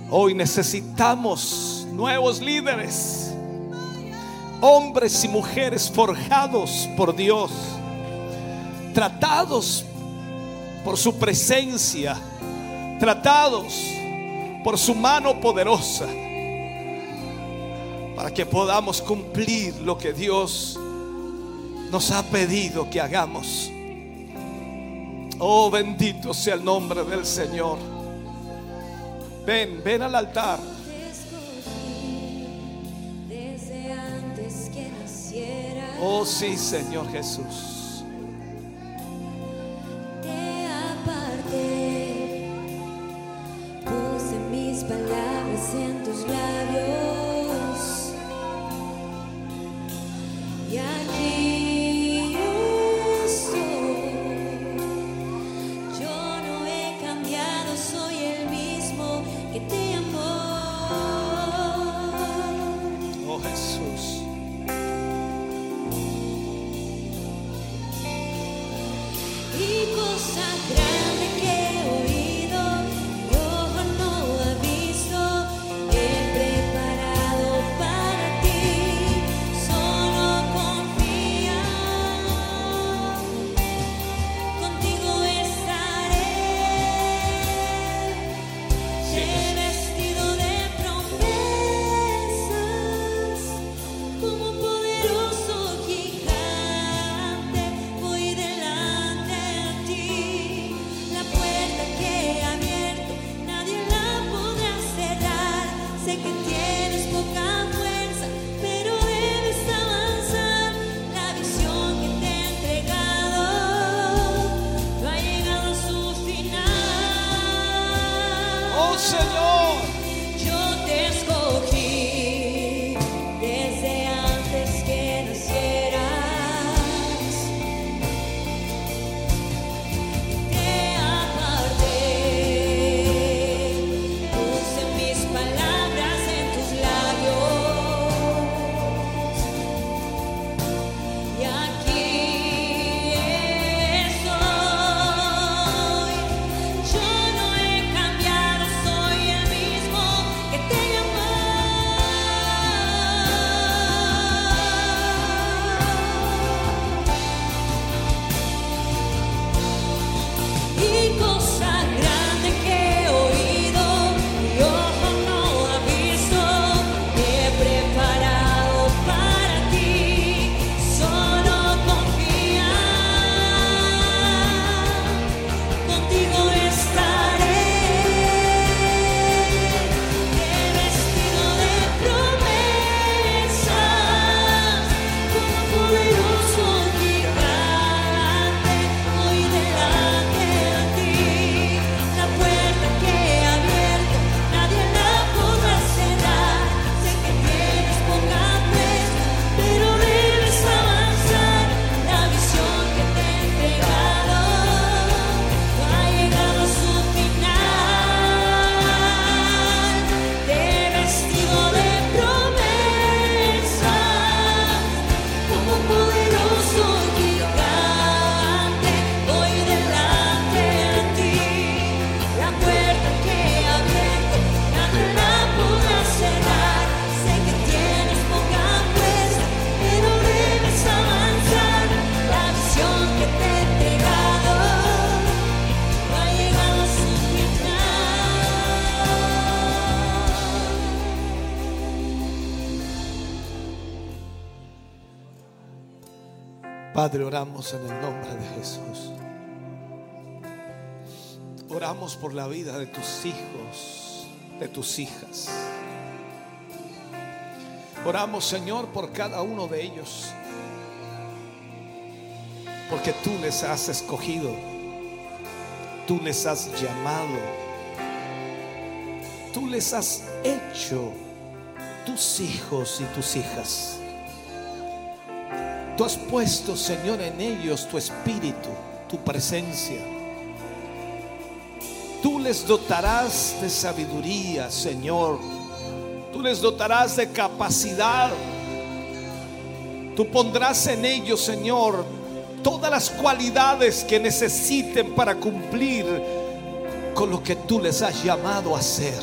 Hoy necesitamos nuevos líderes, hombres y mujeres forjados por Dios, tratados por su presencia, tratados por su mano poderosa para que podamos cumplir lo que Dios nos ha pedido que hagamos. Oh, bendito sea el nombre del Señor. Ven, ven al altar. Oh, sí, Señor Jesús. Oramos en el nombre de Jesús. Oramos por la vida de tus hijos, de tus hijas. Oramos, Señor, por cada uno de ellos. Porque tú les has escogido. Tú les has llamado. Tú les has hecho tus hijos y tus hijas. Tú has puesto, Señor, en ellos tu espíritu, tu presencia. Tú les dotarás de sabiduría, Señor. Tú les dotarás de capacidad. Tú pondrás en ellos, Señor, todas las cualidades que necesiten para cumplir con lo que tú les has llamado a hacer.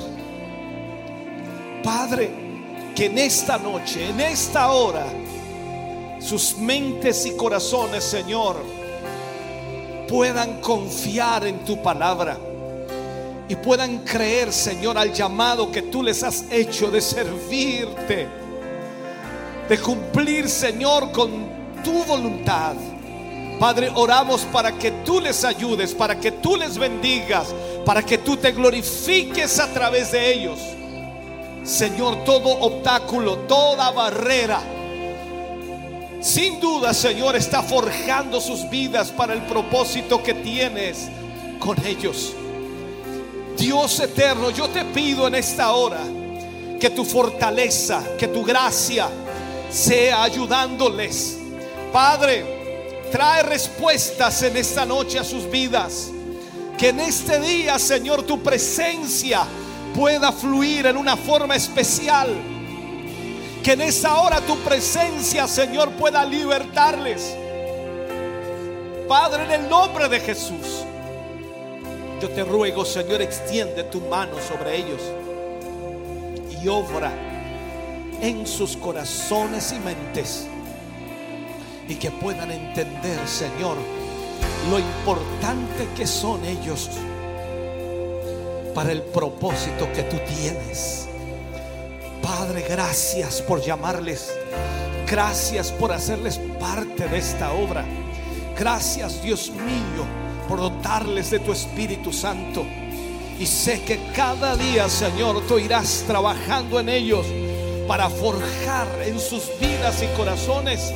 Padre, que en esta noche, en esta hora, sus mentes y corazones, Señor, puedan confiar en tu palabra y puedan creer, Señor, al llamado que tú les has hecho de servirte, de cumplir, Señor, con tu voluntad. Padre, oramos para que tú les ayudes, para que tú les bendigas, para que tú te glorifiques a través de ellos. Señor, todo obstáculo, toda barrera, sin duda, Señor, está forjando sus vidas para el propósito que tienes con ellos. Dios eterno, yo te pido en esta hora que tu fortaleza, que tu gracia sea ayudándoles. Padre, trae respuestas en esta noche a sus vidas. Que en este día, Señor, tu presencia pueda fluir en una forma especial que en esa hora tu presencia, Señor, pueda libertarles. Padre, en el nombre de Jesús, yo te ruego, Señor, extiende tu mano sobre ellos y obra en sus corazones y mentes. Y que puedan entender, Señor, lo importante que son ellos para el propósito que tú tienes. Padre, gracias por llamarles. Gracias por hacerles parte de esta obra. Gracias, Dios mío, por dotarles de tu Espíritu Santo. Y sé que cada día, Señor, tú irás trabajando en ellos para forjar en sus vidas y corazones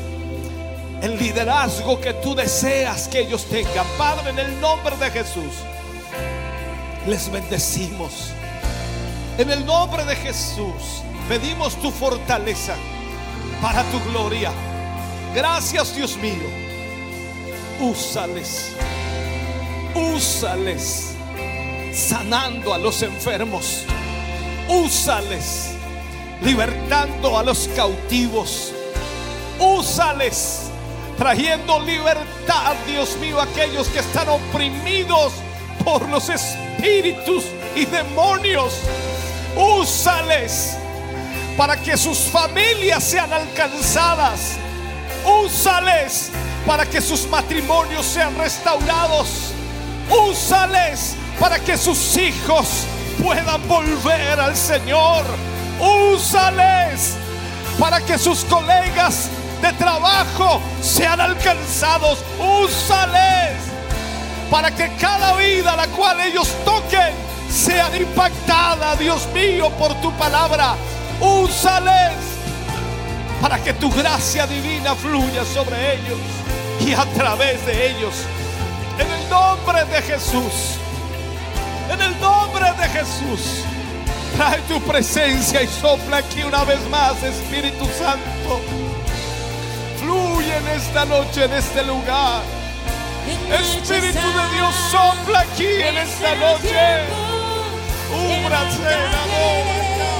el liderazgo que tú deseas que ellos tengan. Padre, en el nombre de Jesús, les bendecimos. En el nombre de Jesús. Pedimos tu fortaleza para tu gloria. Gracias Dios mío. Úsales. Úsales. Sanando a los enfermos. Úsales. Libertando a los cautivos. Úsales. Trayendo libertad, Dios mío, a aquellos que están oprimidos por los espíritus y demonios. Úsales para que sus familias sean alcanzadas. Úsales para que sus matrimonios sean restaurados. Úsales para que sus hijos puedan volver al Señor. Úsales para que sus colegas de trabajo sean alcanzados. Úsales para que cada vida a la cual ellos toquen sea impactada, Dios mío, por tu palabra úsales para que tu gracia divina fluya sobre ellos y a través de ellos. En el nombre de Jesús, en el nombre de Jesús, trae tu presencia y sopla aquí una vez más, Espíritu Santo. Fluye en esta noche, en este lugar. Espíritu de Dios, sopla aquí en esta noche. Úbrase en amor.